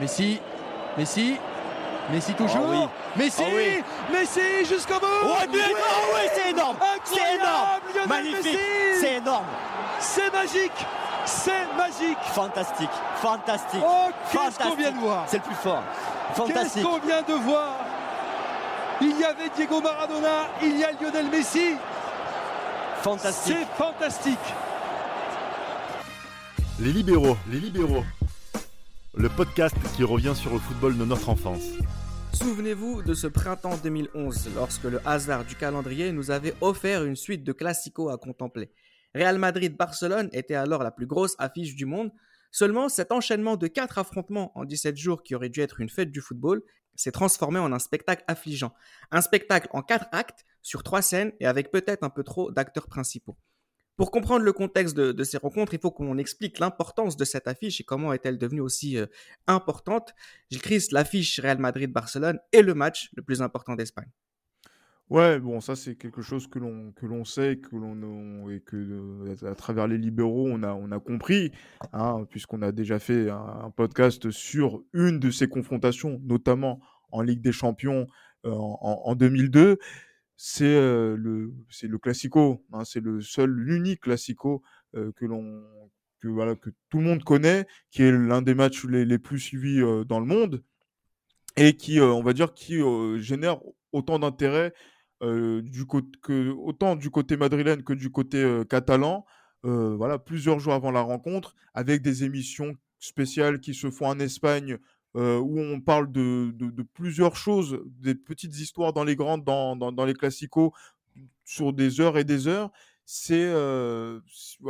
Messi, Messi, Messi toujours. oui. Messi, Ah oui. Messi jusqu'au bout. But, ah ouais, c'est énorme C'est énorme Magnifique Messi. C'est énorme C'est magique, c'est magique. Fantastique Fantastique Oh, qu'est-ce Fantastique. qu'on vient de voir C'est le plus fort Qu'est-ce Fantastique qu'on vient de voir Il y avait Diego Maradona, il y a Lionel Messi. Fantastique C'est fantastique. Les libéraux, les libéraux. Le podcast qui revient sur le football de notre enfance. Souvenez-vous de ce printemps 2011, lorsque le hasard du calendrier nous avait offert une suite de classicos à contempler. Real Madrid-Barcelone était alors la plus grosse affiche du monde. Seulement, cet enchaînement de quatre affrontements en 17 jours qui aurait dû être une fête du football s'est transformé en un spectacle affligeant. Un spectacle en quatre actes, sur trois scènes et avec peut-être un peu trop d'acteurs principaux. Pour comprendre le contexte de, ces rencontres, il faut qu'on explique l'importance de cette affiche et comment est-elle devenue aussi euh, importante. Gilles Christ, l'affiche Real Madrid-Barcelone est le match le plus important d'Espagne. Ouais, bon, ça c'est quelque chose que l'on que l'on sait, que l'on et que euh, à travers les libéraux on a on a compris, hein, puisqu'on a déjà fait un, podcast sur une de ces confrontations, notamment en Ligue des Champions euh, en- en 2002. C'est le c'est le classico, hein, c'est le seul l'unique classico que l'on que voilà que tout le monde connaît, qui est l'un des matchs les, les plus suivis dans le monde et qui on va dire qui génère autant d'intérêt du que autant du côté madrilène que du côté catalan. Voilà, plusieurs jours avant la rencontre, avec des émissions spéciales qui se font en Espagne, euh, où on parle de, de, plusieurs choses, des petites histoires dans les grandes, dans, dans, dans les classicos, sur des heures et des heures. C'est euh,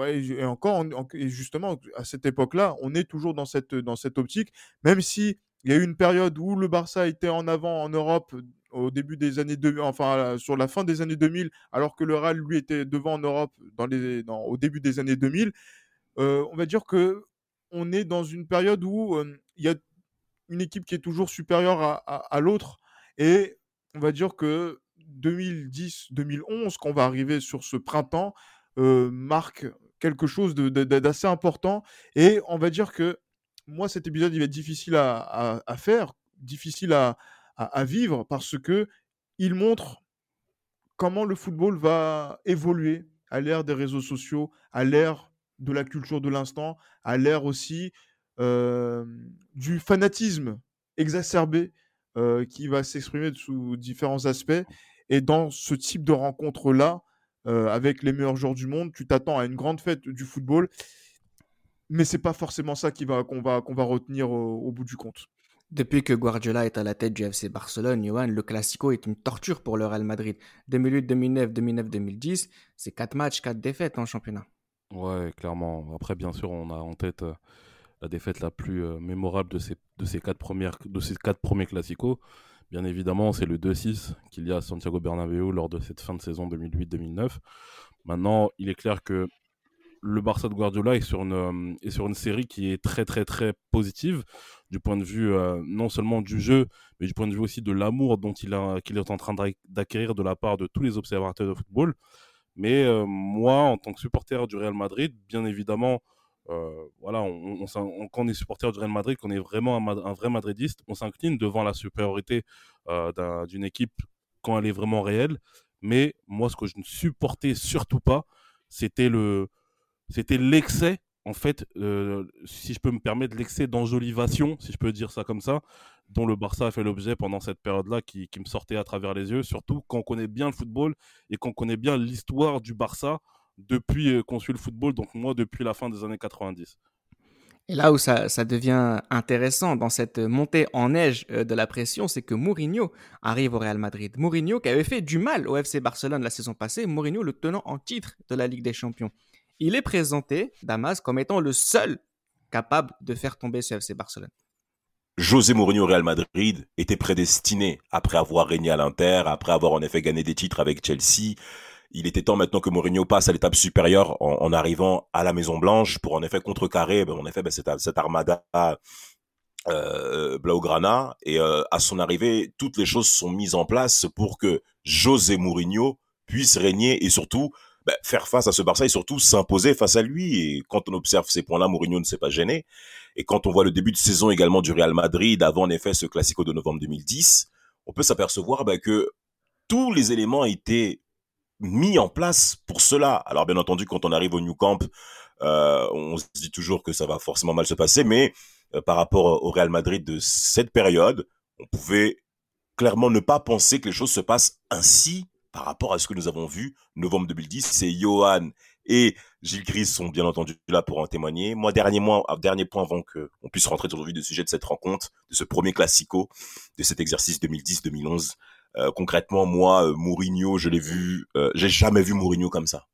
et encore en- en- et justement à cette époque-là, on est toujours dans cette dans cette optique, même si il y a eu une période où le Barça était en avant en Europe au début des années 2000, enfin sur la fin des années 2000, alors que le Real lui était devant en Europe dans les, dans- au début des années 2000. Euh, on va dire que on est dans une période où euh, il y a une équipe qui est toujours supérieure à, l'autre et on va dire que 2010-2011, quand on va arriver sur ce printemps, euh, marque quelque chose d'assez important et on va dire que moi cet épisode il va être difficile à, faire, difficile à, à- vivre parce que il montre comment le football va évoluer à l'ère des réseaux sociaux, à l'ère de la culture de l'instant, à l'ère aussi du fanatisme exacerbé euh, qui va s'exprimer sous différents aspects. Et dans ce type de rencontre-là, euh, avec les meilleurs joueurs du monde, tu t'attends à une grande fête du football, mais c'est pas forcément ça qui va qu'on va qu'on va retenir au, au bout du compte. Depuis que Guardiola est à la tête du FC Barcelone, Johan, le Classico est une torture pour le Real Madrid. 2008, 2009, 2009, 2010, c'est 4 matchs, 4 défaites en championnat. Ouais, clairement. Après, bien sûr, on a en tête euh, la défaite la plus euh, mémorable de ces, de ces quatre premières, de ces quatre premiers classicos. Bien évidemment, c'est le 2-6 qu'il y a à Santiago Bernabéu lors de cette fin de saison 2008-2009. Maintenant, il est clair que le Barça de Guardiola est sur une, euh, est sur une série qui est très très très positive du point de vue euh, non seulement du jeu, mais du point de vue aussi de l'amour dont il, a, qu'il est en train d'ac- d'acquérir de la part de tous les observateurs de football. Mais moi, en tant que supporter du Real Madrid, bien évidemment, euh, voilà, on, quand on est supporter du Real Madrid, qu'on est vraiment un, vrai madridiste, on s'incline devant la supériorité euh, d'un- d'une équipe quand elle est vraiment réelle. Mais moi, ce que je ne supportais surtout pas, c'était le, c'était l'excès, en fait, euh, si je peux me permettre, l'excès d'enjolivation, si je peux dire ça comme ça, dont le Barça a fait l'objet pendant cette période-là, qui me sortait à travers les yeux, surtout quand on connaît bien le football et qu'on connaît bien l'histoire du Barça depuis euh, qu'on suit le football, donc moi depuis la fin des années 90. Et là où ça, ça devient intéressant dans cette montée en neige euh, de la pression, c'est que Mourinho arrive au Real Madrid. Mourinho qui avait fait du mal au FC Barcelone la saison passée, Mourinho le tenant en titre de la Ligue des Champions. Il est présenté, Damas, comme étant le seul capable de faire tomber ce FC Barcelone. José Mourinho au Real Madrid était prédestiné après avoir régné à l'Inter, après avoir en effet gagné des titres avec Chelsea. Il était temps maintenant que Mourinho passe à l'étape supérieure en, en arrivant à la Maison Blanche pour en effet contrecarrer ben, en effet ben, cette, cette armada euh, Blaugrana et euh, à son arrivée toutes les choses sont mises en place pour que José Mourinho puisse régner et surtout bah, faire face à ce Barça et surtout s'imposer face à lui. Et quand on observe ces points-là, Mourinho ne s'est pas gêné. Et quand on voit le début de saison également du Real Madrid, avant en effet ce Classico de novembre 2010, on peut s'apercevoir bah, que tous les éléments étaient mis en place pour cela. Alors bien entendu, quand on arrive au New Camp, euh, on se dit toujours que ça va forcément mal se passer, mais euh, par rapport au Real Madrid de cette période, on pouvait clairement ne pas penser que les choses se passent ainsi par rapport à ce que nous avons vu novembre 2010. C'est Johan et Gilles Gris sont bien entendu là pour en témoigner. Moi, dernier, mois, dernier point avant qu'on puisse rentrer vif du sujet de cette rencontre, de ce premier classico, de cet exercice 2010-2011. Euh, concrètement, moi, euh, Mourinho, je l'ai vu, euh, j'ai jamais vu Mourinho comme ça.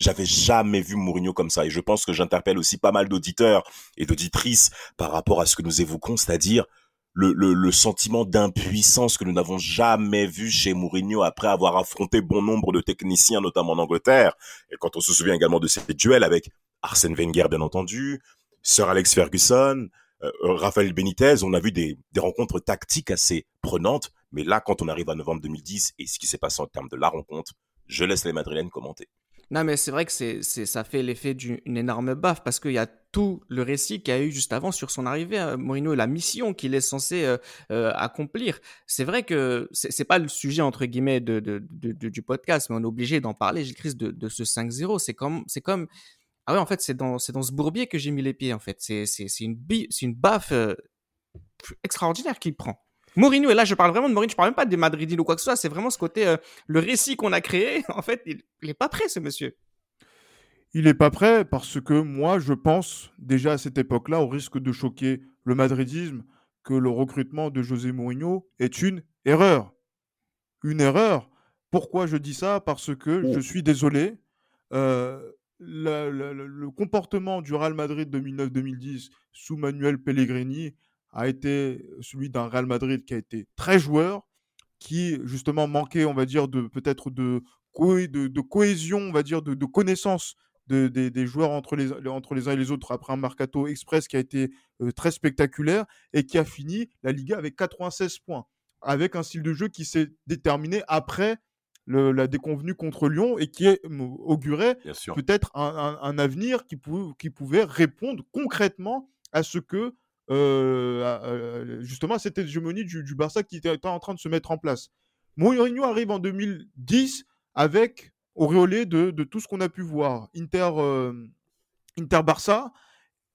J'avais jamais vu Mourinho comme ça. Et je pense que j'interpelle aussi pas mal d'auditeurs et d'auditrices par rapport à ce que nous évoquons, c'est-à-dire le, le, le, sentiment d'impuissance que nous n'avons jamais vu chez Mourinho après avoir affronté bon nombre de techniciens, notamment en Angleterre. Et quand on se souvient également de ces duels avec Arsène Wenger, bien entendu, Sir Alex Ferguson, euh, Rafael Benitez, on a vu des, des rencontres tactiques assez prenantes. Mais là, quand on arrive à novembre 2010 et ce qui s'est passé en termes de la rencontre, je laisse les Madrilènes commenter. Non, mais c'est vrai que ça fait l'effet d'une énorme baffe parce qu'il y a tout le récit qu'il y a eu juste avant sur son arrivée à Mourinho et la mission qu'il est censé euh, euh, accomplir. C'est vrai que c'est, pas le sujet entre guillemets du podcast, mais on est obligé d'en parler, Gilles Christ, de, ce 5-0. C'est comme, c'est comme, ah ouais, en fait, c'est dans, ce bourbier que j'ai mis les pieds, en fait. C'est une baffe euh, extraordinaire qu'il prend. Mourinho, et là je parle vraiment de Mourinho, je parle même pas des Madridines ou quoi que ce soit, c'est vraiment ce côté, euh, le récit qu'on a créé, en fait, il, n'est pas prêt ce monsieur. Il n'est pas prêt parce que moi je pense déjà à cette époque-là, au risque de choquer le madridisme, que le recrutement de José Mourinho est une erreur. Une erreur. Pourquoi je dis ça? Parce que je suis désolé. Euh, le comportement du Real Madrid 2009-2010 sous Manuel Pellegrini a été celui d'un Real Madrid qui a été très joueur, qui justement manquait, on va dire, de peut-être de, de, cohésion, on va dire, de, de connaissance de, des joueurs entre les, entre les uns et les autres après un mercato express qui a été euh, très spectaculaire et qui a fini la Liga avec 96 points, avec un style de jeu qui s'est déterminé après la déconvenue contre Lyon et qui augurait peut-être un, un, avenir qui, qui pouvait répondre concrètement à ce que euh, justement à cette hégémonie du, Barça qui était en train de se mettre en place. Mourinho arrive en 2010 avec auréolé de, de tout ce qu'on a pu voir. Inter, Inter Barça,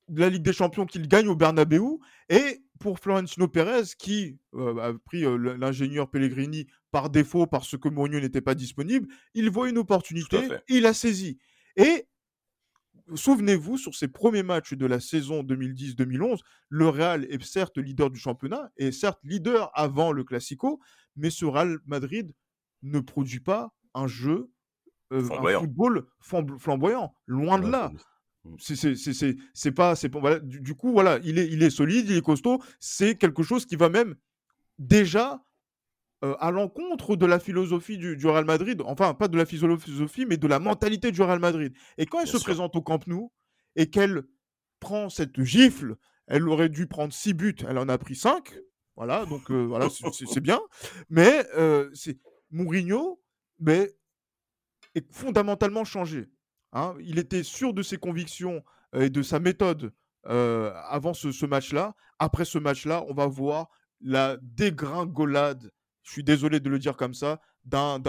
la Ligue des Champions qu'il gagne au Bernabeu et pour Florentino Pérez qui a pris l'ingénieur Pellegrini par défaut parce que Mourinho n'était pas disponible, il voit une opportunité, il a saisi. Et souvenez-vous, sur ses premiers matchs de la saison 2010-2011, le Real est certes leader du championnat, et certes leader avant le Classico, mais ce Real Madrid ne produit pas un jeu, euh, un football flamboyant. Loin de là. C'est pas, c'est voilà, du, coup voilà, il est, il est solide, il est costaud. C'est quelque chose qui va même déjà euh, à l'encontre de la philosophie du, Real Madrid, enfin pas de la philosophie, mais de la mentalité du Real Madrid. Et quand elle se présente au Camp Nou et qu'elle prend cette gifle, elle aurait dû prendre six buts, elle en a pris cinq. Voilà, donc euh, voilà, c'est bien. Mais euh, c'est Mourinho, mais est fondamentalement changé. Hein. Il était sûr de ses convictions et de sa méthode avant ce match-là. Après ce match-là, on va voir la dégringolade je suis désolé de le dire comme ça, d'un,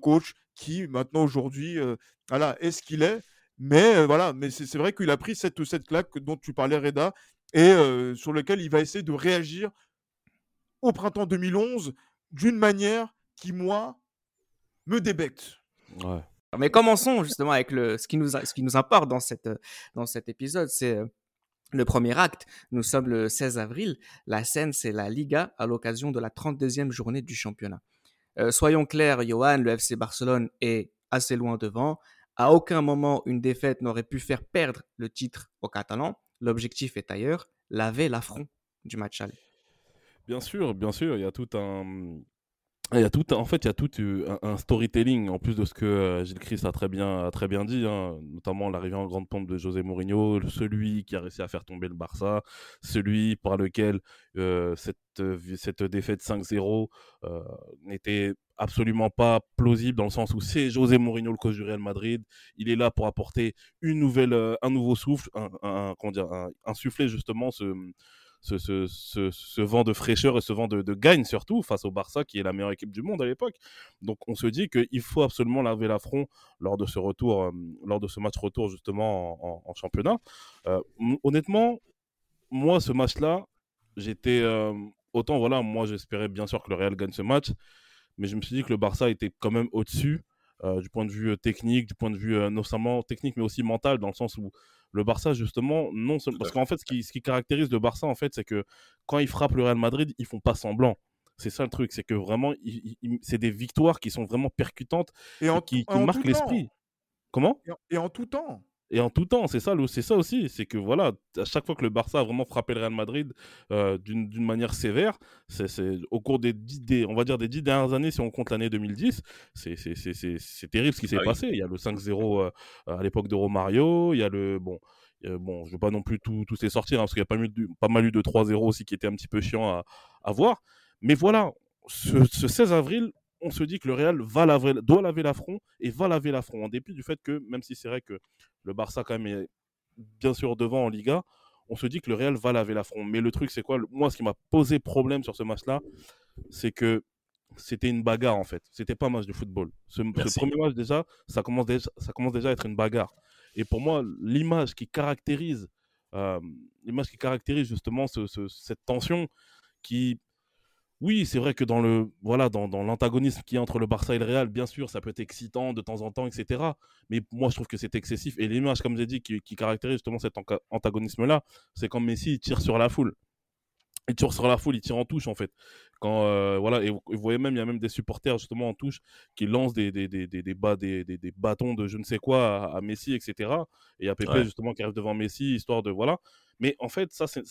coach qui maintenant aujourd'hui euh, voilà, est ce qu'il est. Mais euh, voilà, mais c'est, vrai qu'il a pris cette, cette claque dont tu parlais, Reda, et euh, sur lequel il va essayer de réagir au printemps 2011 d'une manière qui, moi, me débecte. Mais commençons justement avec le, ce, qui nous, ce qui nous importe dans, cette, dans cet épisode, c'est le premier acte, nous sommes le 16 avril. La scène, c'est la Liga à l'occasion de la 32e journée du championnat. Euh, soyons clairs, Johan, le FC Barcelone est assez loin devant. À aucun moment, une défaite n'aurait pu faire perdre le titre aux Catalans. L'objectif est ailleurs, laver l'affront du match aller. Bien sûr, bien sûr, il y a tout un, il y a tout, en fait, il y a tout euh, un, storytelling en plus de ce que euh, Gilles Christ a très bien, a très bien dit, hein, notamment l'arrivée en grande pompe de José Mourinho, celui qui a réussi à faire tomber le Barça, celui par lequel euh, cette, cette défaite 5-0 n'était absolument pas plausible dans le sens où c'est José Mourinho le coach du Real Madrid, il est là pour apporter une nouvelle, un nouveau souffle, un, un, insuffler justement ce ce, vent de fraîcheur et ce vent de, gagne surtout face au Barça qui est la meilleure équipe du monde à l'époque. Donc on se dit qu'il faut absolument laver l'affront lors de ce retour, euh, lors de ce match retour justement en, championnat. Euh, honnêtement, moi ce match-là, j'étais euh, autant voilà, moi j'espérais bien sûr que le Real gagne ce match, mais je me suis dit que le Barça était quand même au-dessus. du point de vue technique, du point de vue non seulement technique mais aussi mental, dans le sens où le Barça, justement, non seulement. Parce qu'en fait, ce qui, ce qui caractérise le Barça, en fait, c'est que quand ils frappent le Real Madrid, ils font pas semblant. C'est ça le truc, c'est que vraiment, c'est des victoires qui sont vraiment percutantes et, qui, marquent l'esprit. Comment? et en, tout temps. Et en tout temps, c'est ça, c'est ça aussi, c'est que voilà, à chaque fois que le Barça a vraiment frappé le Real Madrid euh, d'une manière sévère, c'est au cours des, des, on va dire des dix dernières années, si on compte l'année 2010, c'est terrible ce qui s'est ah passé. Il y a le 5-0 euh, à l'époque de Romario, il y a le bon, bon, je veux pas non plus tous les sortir hein, parce qu'il y a pas, pas mal eu de 3-0 aussi qui était un petit peu chiant à, à voir. Mais voilà, ce, ce 16 avril, on se dit que le Real va laver, doit laver l'affront et va laver l'affront, en dépit du fait que, même si c'est vrai que le Barça quand même est bien sûr devant en Liga, on se dit que le Real va laver l'affront. Mais le truc, c'est quoi? Moi, ce qui m'a posé problème sur ce match-là, c'est que c'était une bagarre en fait. C'était pas un match de football. Ce, premier match déjà ça, commence déjà, ça commence déjà à être une bagarre. Et pour moi, l'image qui caractérise, euh, l'image qui caractérise justement cette tension qui oui, c'est vrai que dans le voilà dans, l'antagonisme qui est entre le Barça et le Real, bien sûr, ça peut être excitant de temps en temps, etc. Mais moi, je trouve que c'est excessif. Et l'image, comme j'ai dit, qui, caractérise justement cet antagonisme-là, c'est quand Messi tire sur la foule. Il tire sur la foule, il tire en touche en fait. Quand euh, voilà, et vous, voyez même, il y a même des supporters justement en touche qui lancent des des, des, des, des, bâtons de je ne sais quoi à, Messi, etc. Et il y a Pepe justement qui arrive devant Messi, histoire de voilà. Mais en fait, ça c'est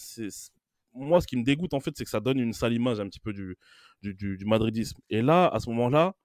moi, ce qui me dégoûte, en fait, c'est que ça donne une sale image un petit peu du, du, madridisme. Et là, à ce moment-là,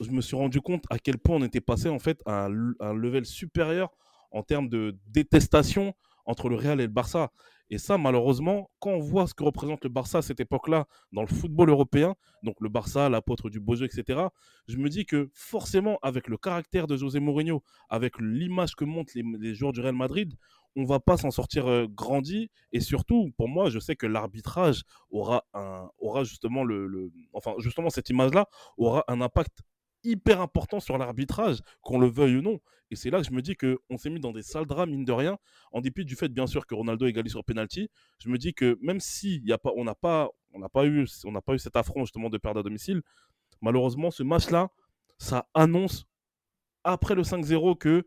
je me suis rendu compte à quel point on était passé, en fait, à un, level supérieur en termes de détestation entre le Real et le Barça. Et ça, malheureusement, quand on voit ce que représente le Barça à cette époque-là dans le football européen, donc le Barça, l'apôtre du beau jeu, etc., je me dis que forcément, avec le caractère de José Mourinho, avec l'image que montrent les, les joueurs du Real Madrid, on va pas s'en sortir euh, grandi. Et surtout, pour moi, je sais que l'arbitrage aura, un, aura justement le, enfin justement cette image-là aura un impact hyper important sur l'arbitrage, qu'on le veuille ou non. Et c'est là que je me dis qu'on s'est mis dans des sales drames, mine de rien, en dépit du fait, bien sûr, que Ronaldo égalise sur penalty. Je me dis que même si y a pas, on n'a pas, on pas eu, on n'a pas eu cet affront justement de perdre à domicile, malheureusement, ce match-là, ça annonce après le 5-0 que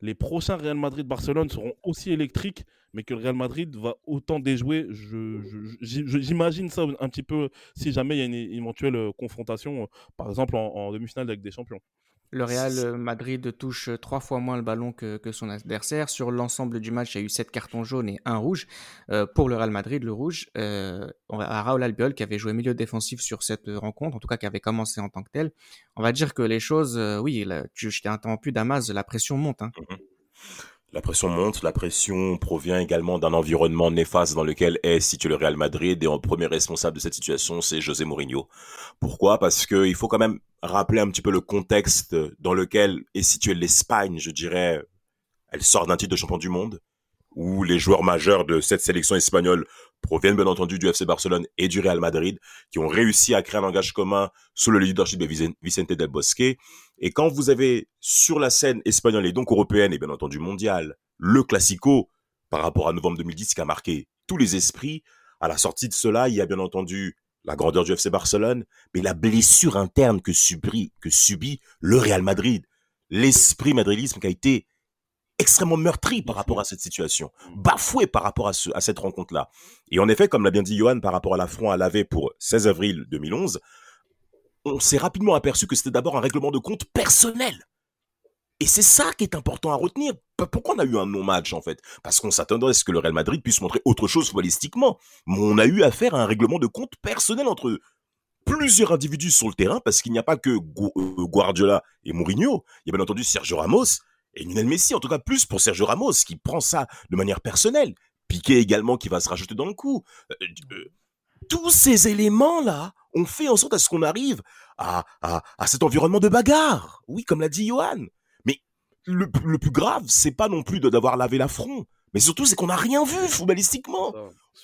les prochains Real Madrid-Barcelone seront aussi électriques, mais que le Real Madrid va autant déjouer. J'imagine ça un petit peu si jamais il y a une éventuelle euh, confrontation, euh, par exemple en, demi-finale avec des champions. Le Real Madrid touche trois fois moins le ballon que, son adversaire. Sur l'ensemble du match, il y a eu sept cartons jaunes et un rouge. Euh, pour le Real Madrid, le rouge, euh, à Raúl Albiol, qui avait joué milieu défensif sur cette rencontre, en tout cas qui avait commencé en tant que tel, on va dire que les choses, euh, oui, tu, je t'ai interrompu, Damas, la pression monte. Hein. Mhm. La pression monte, la pression provient également d'un environnement néfaste dans lequel est situé le Real Madrid et en premier responsable de cette situation, c'est José Mourinho. Pourquoi? Parce que il faut quand même rappeler un petit peu le contexte dans lequel est située l'Espagne, je dirais. Elle sort d'un titre de champion du monde, où les joueurs majeurs de cette sélection espagnole proviennent bien entendu du FC Barcelone et du Real Madrid, qui ont réussi à créer un langage commun sous le leadership de Vicente del Bosque. Et quand vous avez sur la scène espagnole et donc européenne et bien entendu mondiale, le Classico, par rapport à novembre 2010, qui a marqué tous les esprits, à la sortie de cela, il y a bien entendu la grandeur du FC Barcelone, mais la blessure interne que subit, que subit le Real Madrid. L'esprit madridisme qui a été extrêmement meurtri par rapport à cette situation, bafoué par rapport à, à cette rencontre-là. Et en effet, comme l'a bien dit Johan, par rapport à l'affront à laver pour 16 avril 2011, on s'est rapidement aperçu que c'était d'abord un règlement de compte personnel. Et c'est ça qui est important à retenir. Pourquoi on a eu un non-match en fait? Parce qu'on s'attendrait à ce que le Real Madrid puisse montrer autre chose footballistiquement. Mais on a eu affaire à un règlement de compte personnel entre plusieurs individus sur le terrain parce qu'il n'y a pas que euh, Guardiola et Mourinho. Il y a bien entendu Sergio Ramos et Lionel Messi, en tout cas plus pour Sergio Ramos qui prend ça de manière personnelle. Piqué également qui va se rajouter dans le coup. Euh, euh, tous ces éléments-là ont fait en sorte à ce qu'on arrive à, à, cet environnement de bagarre. Oui, comme l'a dit Johan. Mais le, le plus grave, c'est pas non plus d'avoir lavé l'affront, mais surtout c'est qu'on n'a rien vu footballistiquement.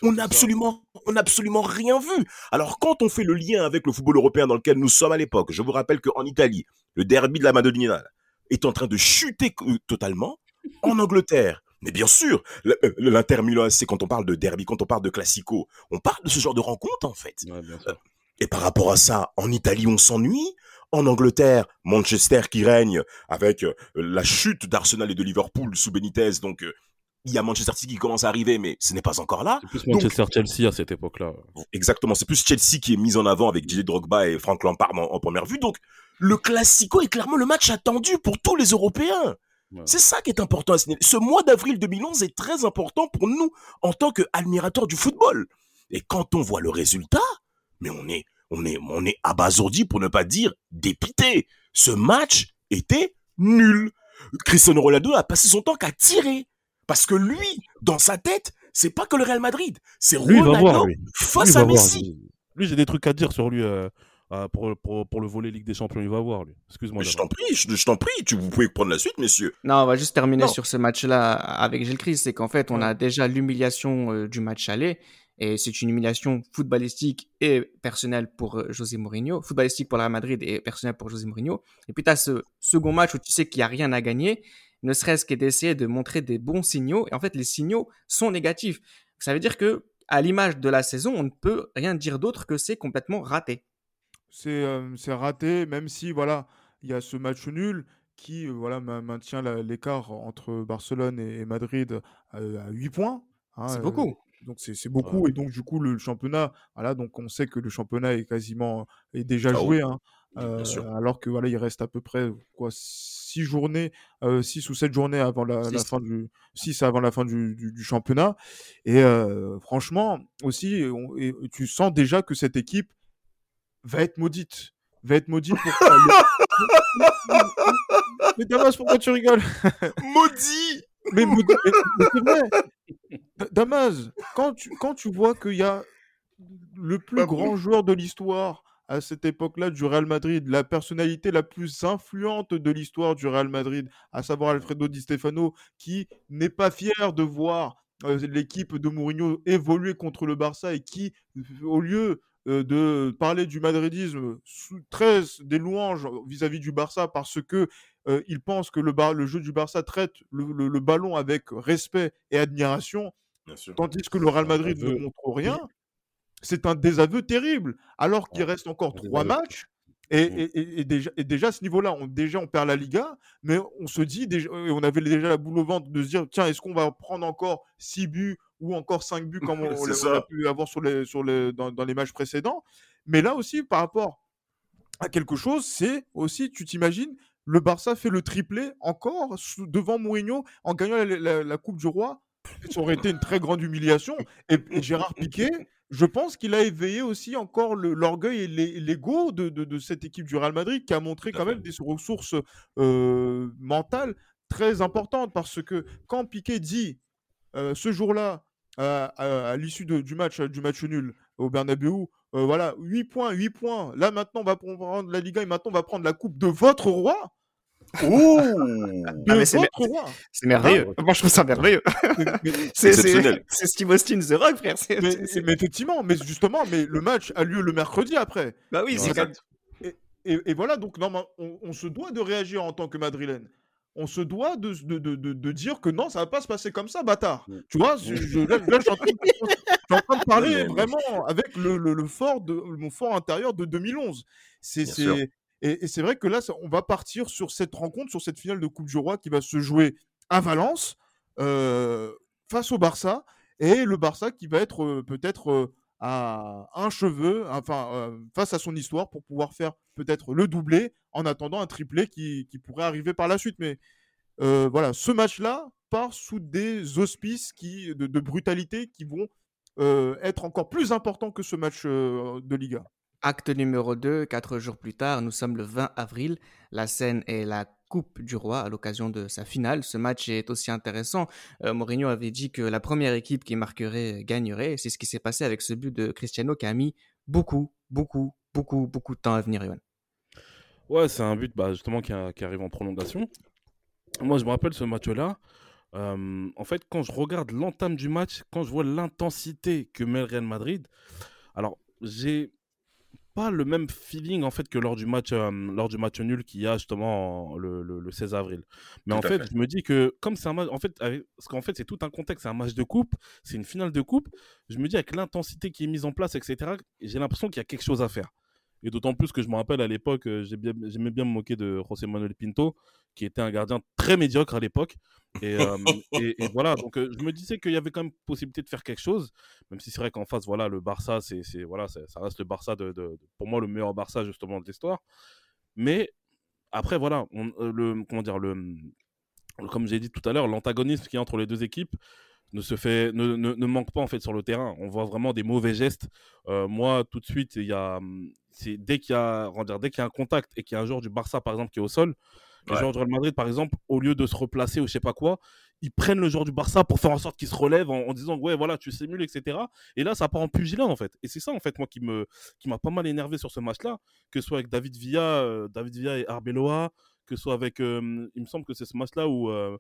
On n'a absolument, on absolument rien vu. Alors quand on fait le lien avec le football européen dans lequel nous sommes à l'époque, je vous rappelle qu'en Italie, le derby de la Madonnina est en train de chuter totalement. En Angleterre, mais bien sûr, euh, l'Inter Milan c'est quand on parle de derby, quand on parle de classico, on parle de ce genre de rencontre en fait. Euh, et par rapport à ça, en Italie, on s'ennuie. En Angleterre, Manchester qui règne avec euh, la chute d'Arsenal et de Liverpool sous Benitez. Donc, il y a Manchester City qui commence à arriver, mais ce n'est pas encore là. C'est plus Manchester-Chelsea à cette époque-là. Exactement, c'est plus Chelsea qui est mis en avant avec Didier Drogba et Frank Lampard en, en première vue. Donc, le Classico est clairement le match attendu pour tous les Européens. C'est ça qui est important. Ce mois d'avril 2011 est très important pour nous en tant qu'admirateurs du football. Et quand on voit le résultat, mais on est, on est, on est abasourdi pour ne pas dire dépité. Ce match était nul. Cristiano Ronaldo a passé son temps qu'à tirer. Parce que lui, dans sa tête, c'est pas que le Real Madrid, c'est Ronaldo face à Messi. Lui, j'ai des trucs à dire sur lui. Euh, ah, pour, pour, pour, le volet Ligue des Champions, il va voir, lui. Excuse-moi. Je t'en prie, je, t'en prie, tu, vous pouvez prendre la suite, messieurs. Non, on va juste terminer sur ce match-là avec Gilles Christ. C'est qu'en fait, on a déjà l'humiliation euh, du match aller. Et c'est une humiliation footballistique et personnelle pour euh, José Mourinho. Footballistique pour la Madrid et personnelle pour José Mourinho. Et puis, tu as ce second match où tu sais qu'il n'y a rien à gagner, ne serait-ce que d'essayer de montrer des bons signaux. Et en fait, les signaux sont négatifs. Ça veut dire que, à l'image de la saison, on ne peut rien dire d'autre que c'est complètement raté c'est raté, même si voilà, il y a ce match nul qui voilà maintient l'écart entre Barcelone et, Madrid à, 8 points. Hein, c'est beaucoup. Donc c'est beaucoup et donc du coup le, championnat, voilà donc on sait que le championnat est quasiment est déjà ah joué, hein, alors que voilà il reste à peu près quoi six journées, 6 ou 7 journées avant la, fin du 6 avant la fin du, du, championnat et franchement aussi tu sens déjà que cette équipe va être maudite. Va être maudite pourquoi Mais Damas, pourquoi tu rigoles? Maudit Mais, c'est vrai. Damas, quand tu, quand tu vois qu'il y a le plus grand joueur de l'histoire à cette époque-là du Real Madrid, la personnalité la plus influente de l'histoire du Real Madrid, à savoir Alfredo Di Stefano, qui n'est pas fier de voir euh, l'équipe de Mourinho évoluer contre le Barça et qui, au lieu euh, de parler du madridisme sous très des louanges vis-à-vis du Barça parce que euh, il pense que le, le, jeu du Barça traite le, ballon avec respect et admiration, tandis que le Real Madrid ne montre rien. C'est un désaveu terrible, alors qu'il reste encore trois matchs. Et, déjà, et, déjà, à ce niveau-là, on, déjà, on perd la Liga, mais on se dit, déjà, on avait déjà la boule au ventre de se dire, tiens, est-ce qu'on va prendre encore six buts ou encore 5 buts comme on, l'a pu avoir sur les, sur les, dans, les matchs précédents. Mais là aussi, par rapport à quelque chose, c'est aussi, tu t'imagines, le Barça fait le triplé encore devant Mourinho en gagnant la, Coupe du Roi. Ça aurait été une très grande humiliation. Et, Gérard Piquet, je pense qu'il a éveillé aussi encore l'orgueil et l'ego de, de, cette équipe du Real Madrid qui a montré quand même des ressources euh, mentales très importantes parce que quand Piquet dit euh, ce jour-là, à, l'issue du match du match nul au Bernabeu. Voilà, 8 points, 8 points. Là maintenant, on va prendre la Liga et maintenant on va prendre la coupe de votre roi. Oh ah, c'est merveilleux. Ah Moi, je trouve ça merveilleux. c'est Steve Austin, The Rock, frère. Mais, effectivement, mais justement, mais le match a lieu le mercredi après. Bah oui, c'est et, et, et, voilà, donc non, on, on, se doit de réagir en tant que madrilène on se doit de, de, dire que non, ça va pas se passer comme ça, bâtard. Tu vois, je, là, je, suis en train de, parler vraiment avec le, fort de, mon fort intérieur de 2011. C'est, et, c'est vrai que là, on va partir sur cette rencontre, sur cette finale de Coupe du Roi qui va se jouer à Valence euh, face au Barça. Et le Barça qui va être euh, peut-être euh, à un cheveu, enfin, face à son histoire pour pouvoir faire peut-être le doublé en attendant un triplé qui, pourrait arriver par la suite. Mais voilà, ce match-là part sous des auspices de, brutalité qui vont être encore plus importants que ce match de Liga. Acte numéro 2, quatre jours plus tard, nous sommes le 20 avril. La scène est la Coupe du Roi à l'occasion de sa finale. Ce match est aussi intéressant. Euh, Mourinho avait dit que la première équipe qui marquerait gagnerait. C'est ce qui s'est passé avec ce but de Cristiano qui a mis beaucoup, beaucoup, beaucoup, beaucoup de temps à venir, Yohan. Ouais, c'est un but bah, justement qui, a- arrive en prolongation. Moi, je me rappelle ce match-là. Euh, en fait, quand je regarde l'entame du match, quand je vois l'intensité que met le Real Madrid, alors j'ai pas le même feeling en fait que lors du match, euh, lors du match nul qu'il y a justement en- le, le- le 16 avril. Mais Tout en fait, fait. je me dis que comme c'est un match, en fait, avec- parce qu'en fait c'est tout un contexte, c'est un match de coupe, c'est une finale de coupe. Je me dis avec l'intensité qui est mise en place, etc. J'ai l'impression qu'il y a quelque chose à faire. Et d'autant plus que je me rappelle à l'époque, euh, j'aimais bien me moquer de José Manuel Pinto, qui était un gardien très médiocre à l'époque. Et, euh, et- et voilà, donc euh, je me disais qu'il y avait quand même possibilité de faire quelque chose, même si c'est vrai qu'en face, voilà, le Barça, c'est, voilà, ça reste le Barça, de, de- pour moi, le meilleur Barça justement de l'histoire. Mais après, voilà, on- le, comment dire, le, comme j'ai dit tout à l'heure, l'antagonisme qui est entre les deux équipes ne se fait, ne, ne- ne manque pas en fait sur le terrain. On voit vraiment des mauvais gestes. Euh, moi, tout de suite, il y a, hum, dès qu'il y a, dire, dès qu'il y a un contact et qu'il y a un joueur du Barça par exemple qui est au sol, les Ouais. joueurs du Real Madrid par exemple, au lieu de se replacer ou je sais pas quoi, ils prennent le joueur du Barça pour faire en sorte qu'il se relève en, en disant ouais voilà tu simules etc. Et là ça part en pugilat en fait. Et c'est ça en fait moi qui me, qui m'a pas mal énervé sur ce match-là, que ce soit avec David Villa, euh, David Villa et Arbeloa, que ce soit avec, euh, il me semble que c'est ce match-là où euh,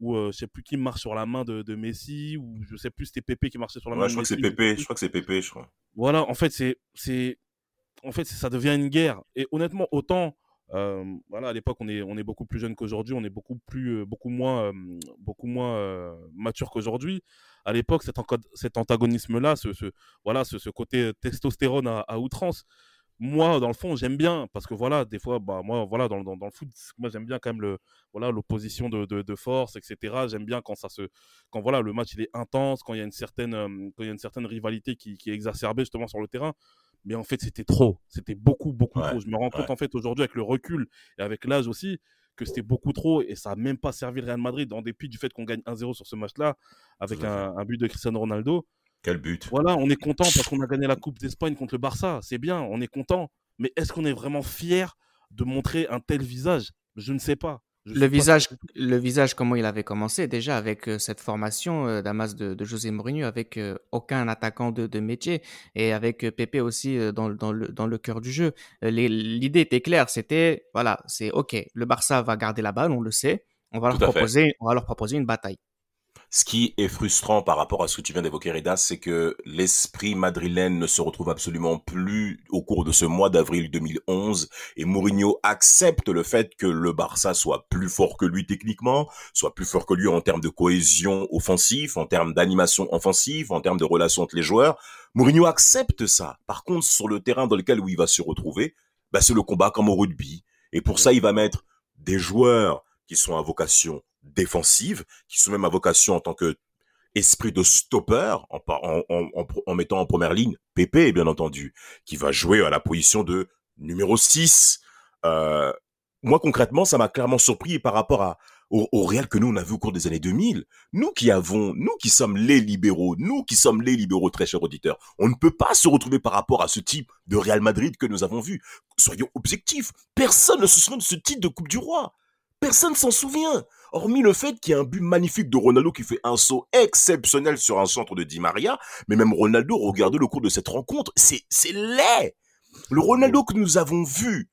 où euh, je sais plus qui marche sur la main de, de Messi ou je sais plus c'était Pépé qui marchait sur la main Ouais, de je crois que c'est Messi. Pépé, je crois que c'est Pépé, je crois. Voilà, en fait, c'est, c'est, en fait, ça devient une guerre. Et honnêtement, autant, euh, voilà, à l'époque, on est, on est beaucoup plus jeune qu'aujourd'hui, on est beaucoup plus, euh, beaucoup moins, euh, beaucoup moins mature qu'aujourd'hui. À l'époque, cet, cet antagonisme-là, ce, voilà, ce, ce côté testostérone à, outrance. Moi, dans le fond, j'aime bien parce que voilà, des fois, bah moi, voilà, dans, dans, le foot, moi j'aime bien quand même le, voilà, l'opposition de, de, de force, etc. J'aime bien quand ça se, quand voilà, le match il est intense, quand il y a une certaine, quand il y a une certaine rivalité qui, qui est exacerbée justement sur le terrain. Mais en fait, c'était trop, c'était beaucoup, beaucoup Ouais, trop. Je me rends compte en fait aujourd'hui avec le recul et avec l'âge aussi que c'était beaucoup trop et ça n'a même pas servi le Real Madrid en dépit du fait qu'on gagne 1-0 sur ce match-là avec un, un but de Cristiano Ronaldo. Quel but. Voilà, on est content parce qu'on a gagné la Coupe d'Espagne contre le Barça. C'est bien, on est content. Mais est-ce qu'on est vraiment fier de montrer un tel visage? Je ne sais pas. Le visage, le visage, comment il avait commencé? Déjà avec euh, cette formation euh, d'Amas de, de José Mourinho, avec euh, aucun attaquant de, de métier et avec euh, Pépé aussi euh, dans, le- dans, le, dans le cœur du jeu. Euh, L'idée était claire, c'était voilà, c'est ok, le Barça va garder la balle, on le sait, on va leur fait. proposer, on va leur proposer une bataille. Ce qui est frustrant par rapport à ce que tu viens d'évoquer, Reda, c'est que l'esprit madrilène ne se retrouve absolument plus au cours de ce mois d'avril 2011 et Mourinho accepte le fait que le Barça soit plus fort que lui techniquement, soit plus fort que lui en termes de cohésion offensive, en termes d'animation offensive, en termes de relations entre les joueurs. Mourinho accepte ça. Par contre, sur le terrain dans lequel où il va se retrouver, bah, c'est le combat comme au rugby. Et pour ça, il va mettre des joueurs qui sont à vocation défensive, qui sont même à vocation en tant que esprit de stopper, en, mettant en première ligne Pépé, bien entendu, qui va jouer à la position de numéro 6. Euh, moi, concrètement, ça m'a clairement surpris par rapport au, au Real que nous, on a vu au cours des années 2000. Nous qui avons, nous qui sommes les libéraux, nous qui sommes les libéraux, très chers auditeurs, on ne peut pas se retrouver par rapport à ce type de Real Madrid que nous avons vu. Soyons objectifs. Personne ne se souvient de ce titre de Coupe du Roi. Personne s'en souvient. Hormis le fait qu'il y a un but magnifique de Ronaldo qui fait un saut exceptionnel sur un centre de Di Maria. Mais même Ronaldo, regardez le cours de cette rencontre. C'est, c'est laid. Le Ronaldo que nous avons vu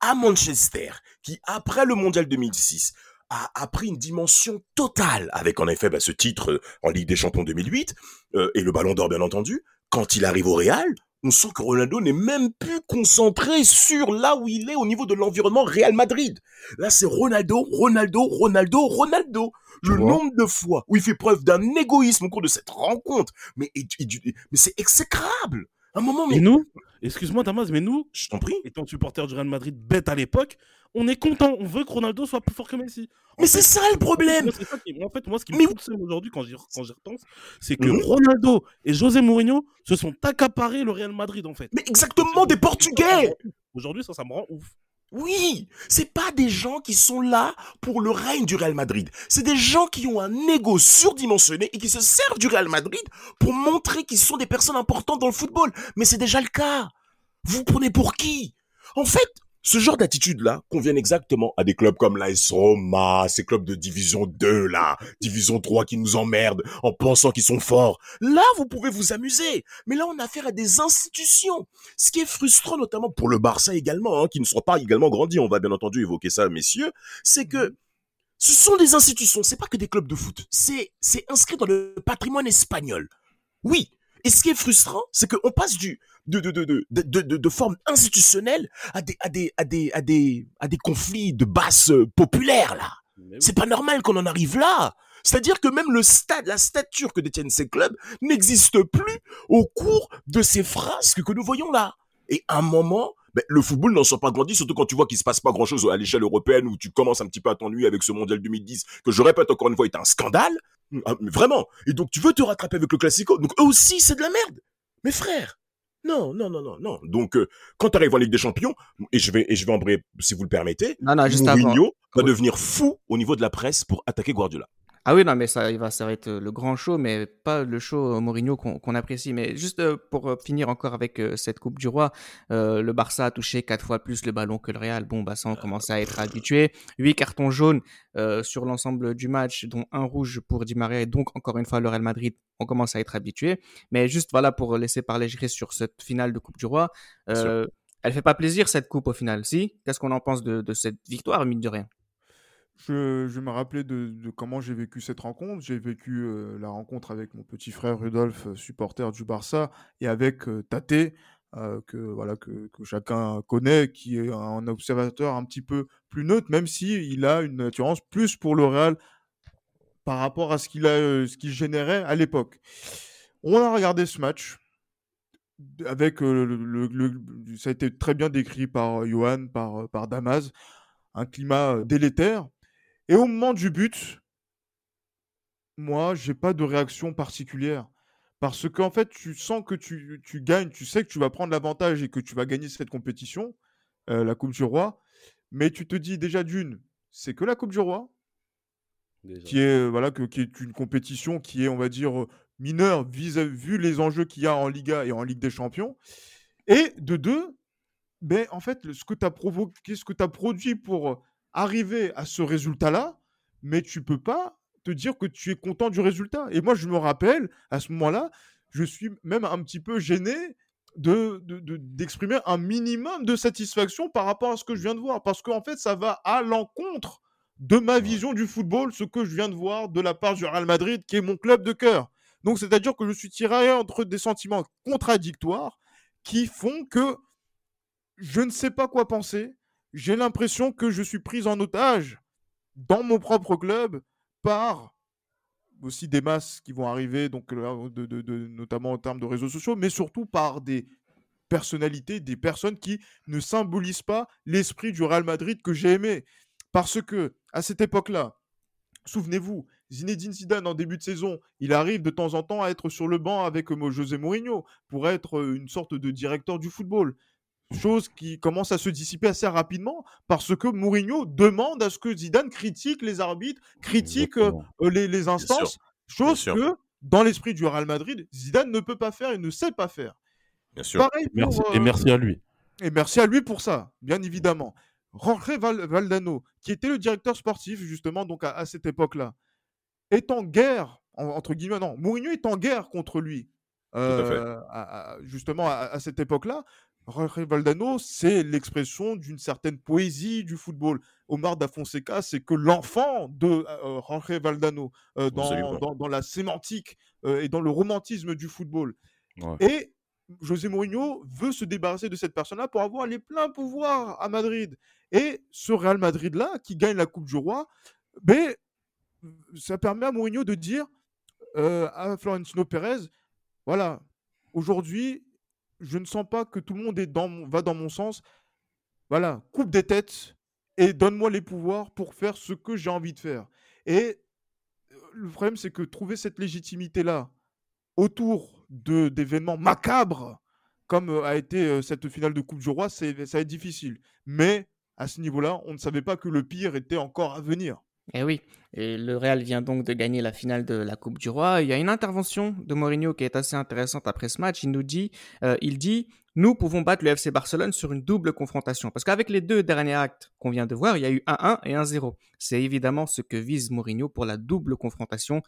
à Manchester, qui après le Mondial 2006, a, a pris une dimension totale avec en effet bah, ce titre en Ligue des Champions 2008 euh, et le Ballon d'Or bien entendu. Quand il arrive au Real, on sent que Ronaldo n'est même plus concentré sur là où il est au niveau de l'environnement Real Madrid. Là, c'est Ronaldo, Ronaldo, Ronaldo, Ronaldo. Le nombre de fois où il fait preuve d'un égoïsme au cours de cette rencontre, mais, et- et du- mais c'est exécrable. Un moment, mais Et nous, excuse-moi Damas, mais nous, je t'en prie. étant supporters du Real Madrid bête à l'époque, on est content, on veut que Ronaldo soit plus fort que Messi. En Mais c'est ça le problème. moi, c'est ça qui- en fait, moi, ce qui Mais- me aujourd'hui quand j'y repense, c'est que Mhm. Ronaldo et José Mourinho se sont accaparés le Real Madrid, en fait. Mais exactement des Portugais. Aujourd'hui, ça, ça me rend ouf. Oui, c'est pas des gens qui sont là pour le règne du Real Madrid. C'est des gens qui ont un ego surdimensionné et qui se servent du Real Madrid pour montrer qu'ils sont des personnes importantes dans le football. Mais c'est déjà le cas. Vous prenez pour qui? En fait, ce genre d'attitude-là convient exactement à des clubs comme l'AS Roma, ces clubs de division 2 là, division 3 qui nous emmerdent en pensant qu'ils sont forts. Là, vous pouvez vous amuser. Mais là, on a affaire à des institutions. Ce qui est frustrant, notamment pour le Barça également, hein, qui ne sera pas également grandi, on va bien entendu évoquer ça, messieurs, c'est que ce sont des institutions, c'est pas que des clubs de foot. C'est, c'est inscrit dans le patrimoine espagnol. Oui. Et ce qui est frustrant, c'est qu'on passe du, de, de, de, de, de, de, de forme institutionnelle à des, à des, à des, à des, à des conflits de base euh, populaire, là. C'est pas normal qu'on en arrive là. C'est-à-dire que même le stade, la stature que détiennent ces clubs n'existe plus au cours de ces frasques que nous voyons là. Et à un moment, ben, le football n'en sort pas grandi, surtout quand tu vois qu'il se passe pas grand-chose à l'échelle européenne où tu commences un petit peu à t'ennuyer avec ce mondial 2010, que je répète encore une fois est un scandale. Ah, mais vraiment. Et donc tu veux te rattraper avec le classico. Donc eux aussi, c'est de la merde. Mes frères. Non, non, non, non, non. Donc, euh, quand tu arrives en Ligue des Champions, et je vais, et je vais embrayer, si vous le permettez, Non, non, juste Mourinho va Oui. devenir fou au niveau de la presse pour attaquer Guardiola. Ah oui, non, mais ça, il va, ça va être le grand show, mais pas le show euh, Mourinho qu'on qu'on apprécie. Mais juste euh, pour euh, finir encore avec euh, cette Coupe du Roi, euh, le Barça a touché quatre fois plus le ballon que le Real. Bon, bah ça, on commence à être habitué. Huit cartons jaunes euh, sur l'ensemble du match, dont un rouge pour Di Maria. Et donc, encore une fois, le Real Madrid, on commence à être habitué. Mais juste, voilà, pour laisser parler Gris sur cette finale de Coupe du Roi, euh, elle fait pas plaisir, cette coupe, au final. Si? Qu'est-ce qu'on en pense de, de cette victoire, mine de rien? Je, me rappelais de, comment j'ai vécu cette rencontre. J'ai vécu euh, la rencontre avec mon petit frère Rudolf, euh, supporter du Barça, et avec euh, Tate, que, voilà, que, chacun connaît, qui est un observateur un petit peu plus neutre, même si il a une attirance plus pour le Real par rapport à ce qu'il a, générait à l'époque. On a regardé ce match avec le, ça a été très bien décrit par Johan, par, par Damas, un climat délétère. Et au moment du but, moi, j'ai pas de réaction particulière. Parce qu'en fait, tu sens que tu, tu gagnes, tu sais que tu vas prendre l'avantage et que tu vas gagner cette compétition, euh, la Coupe du Roi. Mais tu te dis déjà d'une, c'est que la Coupe du Roi, qui est, voilà, que, qui est une compétition qui est, on va dire, mineure vis vu les enjeux qu'il y a en Liga et en Ligue des Champions. Et de deux, ben, en fait, le- ce que tu as provoqué, ce que tu as produit pour arriver à ce résultat-là, mais tu peux pas te dire que tu es content du résultat. Et moi, je me rappelle, à ce moment-là, je suis même un petit peu gêné de, de- de- d'exprimer un minimum de satisfaction par rapport à ce que je viens de voir. Parce qu'en fait, ça va à l'encontre de ma vision du football, ce que je viens de voir de la part du Real Madrid, qui est mon club de cœur. Donc, c'est-à-dire que je suis tiré entre des sentiments contradictoires qui font que je ne sais pas quoi penser. J'ai l'impression que je suis pris en otage dans mon propre club par aussi des masses qui vont arriver, donc euh, de- notamment en termes de réseaux sociaux, mais surtout par des personnalités, des personnes qui ne symbolisent pas l'esprit du Real Madrid que j'ai aimé. Parce que à cette époque-là, souvenez-vous, Zinedine Zidane en début de saison, il arrive de temps en temps à être sur le banc avec euh, José Mourinho pour être euh, une sorte de directeur du football. Chose qui commence à se dissiper assez rapidement parce que Mourinho demande à ce que Zidane critique les arbitres, critique euh, euh, les, les instances, chose que dans l'esprit du Real Madrid, Zidane ne peut pas faire et ne sait pas faire. Bien sûr. Pareil pour, Merci, euh, et merci à lui. et merci à lui pour ça, bien évidemment. Jorge Val- Valdano, qui était le directeur sportif, justement, donc à, à cette époque-là, est en guerre, en- entre guillemets, non, Mourinho est en guerre contre lui, euh, à- à- justement, à, à cette époque-là. Jorge Valdano, c'est l'expression d'une certaine poésie du football. Omar da Fonseca, c'est que l'enfant de euh, Jorge Valdano, euh, dans, Absolument. dans, dans la sémantique euh, et dans le romantisme du football. Ouais. Et José Mourinho veut se débarrasser de cette personne-là pour avoir les pleins pouvoirs à Madrid. Et ce Real Madrid-là, qui gagne la Coupe du Roi, ben, ça permet à Mourinho de dire euh, à Florentino Pérez, voilà, aujourd'hui, je ne sens pas que tout le monde va dans mon sens. Voilà, coupe des têtes et donne-moi les pouvoirs pour faire ce que j'ai envie de faire. Et euh, le problème, c'est que trouver cette légitimité-là autour d'événements macabres, comme euh, a été euh, cette finale de Coupe du Roi, ça va difficile. Mais à ce niveau-là, on ne savait pas que le pire était encore à venir. Eh oui, et le Real vient donc de gagner la finale de la Coupe du Roi. Il y a une intervention de Mourinho qui est assez intéressante après ce match. Il nous dit, euh, il dit, nous pouvons battre le FC Barcelone sur une double confrontation. Parce qu'avec les deux derniers actes qu'on vient de voir, il y a eu 1-1 et 1-0. C'est évidemment ce que vise Mourinho pour la double confrontation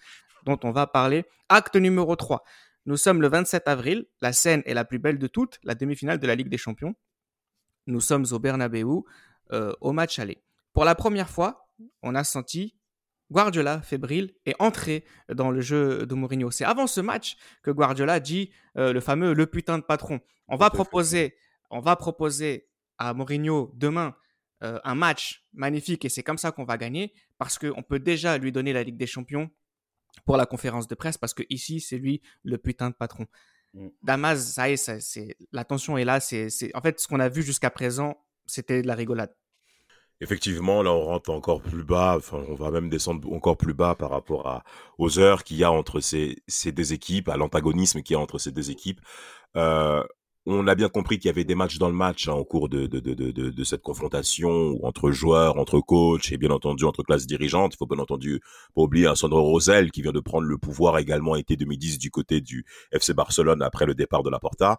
dont on va parler. Acte numéro 3. Nous sommes le 27 avril. La scène est la plus belle de toutes, la demi-finale de la Ligue des Champions. Nous sommes au Bernabeu, euh, au match aller. Pour la première fois, on a senti Guardiola, fébrile, et entré dans le jeu de Mourinho. C'est avant ce match que Guardiola dit euh, le fameux le putain de patron. On va proposer, on va proposer à Mourinho demain euh, un match magnifique et c'est comme ça qu'on va gagner parce qu'on peut déjà lui donner la Ligue des Champions pour la conférence de presse parce que ici c'est lui le putain de patron. Mm. Damas, ça y est, c'est la tension est là. C'est en fait ce qu'on a vu jusqu'à présent, c'était de la rigolade. Effectivement, là, on rentre encore plus bas. Enfin, on va même descendre encore plus bas par rapport aux heures qu'il y a entre ces, ces deux équipes, à l'antagonisme qu'il y a entre ces deux équipes. Euh, on a bien compris qu'il y avait des matchs dans le match hein, au cours de, de, de, de, cette confrontation entre joueurs, entre coachs et bien entendu entre classes dirigeantes. Il faut bien entendu pas oublier Sandro Rosel qui vient de prendre le pouvoir également été 2010 du côté du FC Barcelone après le départ de la Porta.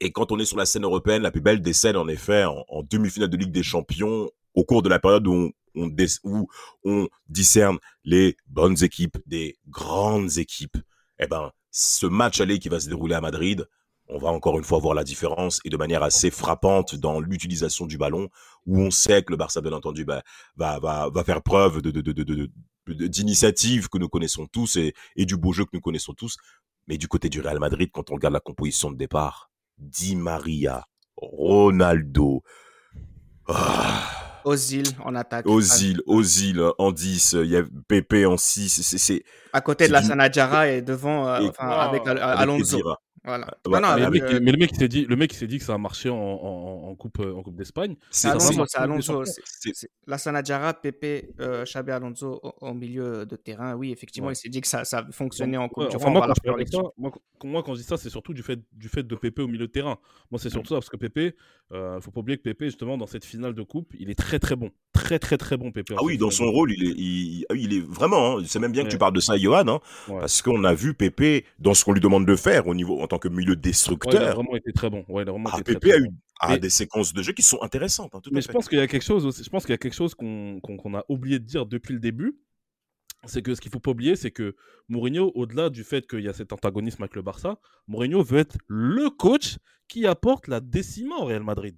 Et quand on est sur la scène européenne, la plus belle des scènes, en effet, en, demi-finale de Ligue des Champions, au cours de la période où on, discerne les bonnes équipes des grandes équipes, eh ben, ce match aller qui va se dérouler à Madrid, on va encore une fois voir la différence et de manière assez frappante dans l'utilisation du ballon, où on sait que le Barça, bien entendu, bah, va, faire preuve de, de, de, de d'initiative que nous connaissons tous et du beau jeu que nous connaissons tous. Mais du côté du Real Madrid, quand on regarde la composition de départ, Di Maria, Ronaldo. Ah. Ozil en attaque. Ozil, Ozil en 10, il y a Pepe en 6. C'est, à côté de la Sanadjara et devant, euh, enfin, avec, Alonso. Voilà. mais, le mec, mais, le mec, s'est dit, le mec s'est dit que ça a marché en, en, en coupe, en coupe d'Espagne. C'est Alonso, c'est Alonso. La Sanadjara, Pepe, euh, Xabi Alonso au, milieu de terrain. Oui, effectivement, il s'est dit que ça, ça fonctionnait en coupe. enfin, moi, quand ça, moi, moi, quand je dis ça, c'est surtout du fait, du fait de Pepe au milieu de terrain. Moi, c'est surtout ça parce que Pepe, euh, faut pas oublier que Pepe, justement, dans cette finale de coupe, il est très très bon, très très très bon, Pepe. Ah oui, dans son rôle, il est, il, ah il est vraiment. Hein, c'est même bien que tu parles de ça, Johan, hein, parce qu'on a vu Pepe dans ce qu'on lui demande de faire au niveau en tant que milieu destructeur. il a vraiment été très bon. Ouais, il a vraiment été Pepe a eu a des séquences de jeu qui sont intéressantes. Hein, mais je pense qu'il y a quelque chose. Aussi, je pense qu'il y a quelque chose qu'on a oublié de dire depuis le début. C'est que ce qu'il faut pas oublier, c'est que Mourinho, au-delà du fait qu'il y a cet antagonisme avec le Barça, Mourinho veut être le coach qui apporte la décima au Real Madrid.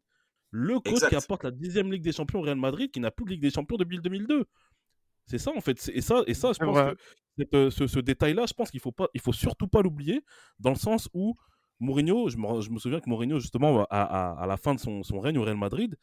Le coach qui apporte la dixième Ligue des Champions au Real Madrid, qui n'a plus de Ligue des Champions depuis le 2002. C'est ça en fait. Et ça, et ça, je pense que euh, ce, détail-là, je pense qu'il faut pas, il faut surtout pas l'oublier, dans le sens où Mourinho, je me, souviens que Mourinho, justement, à, la fin de son, règne au Real Madrid,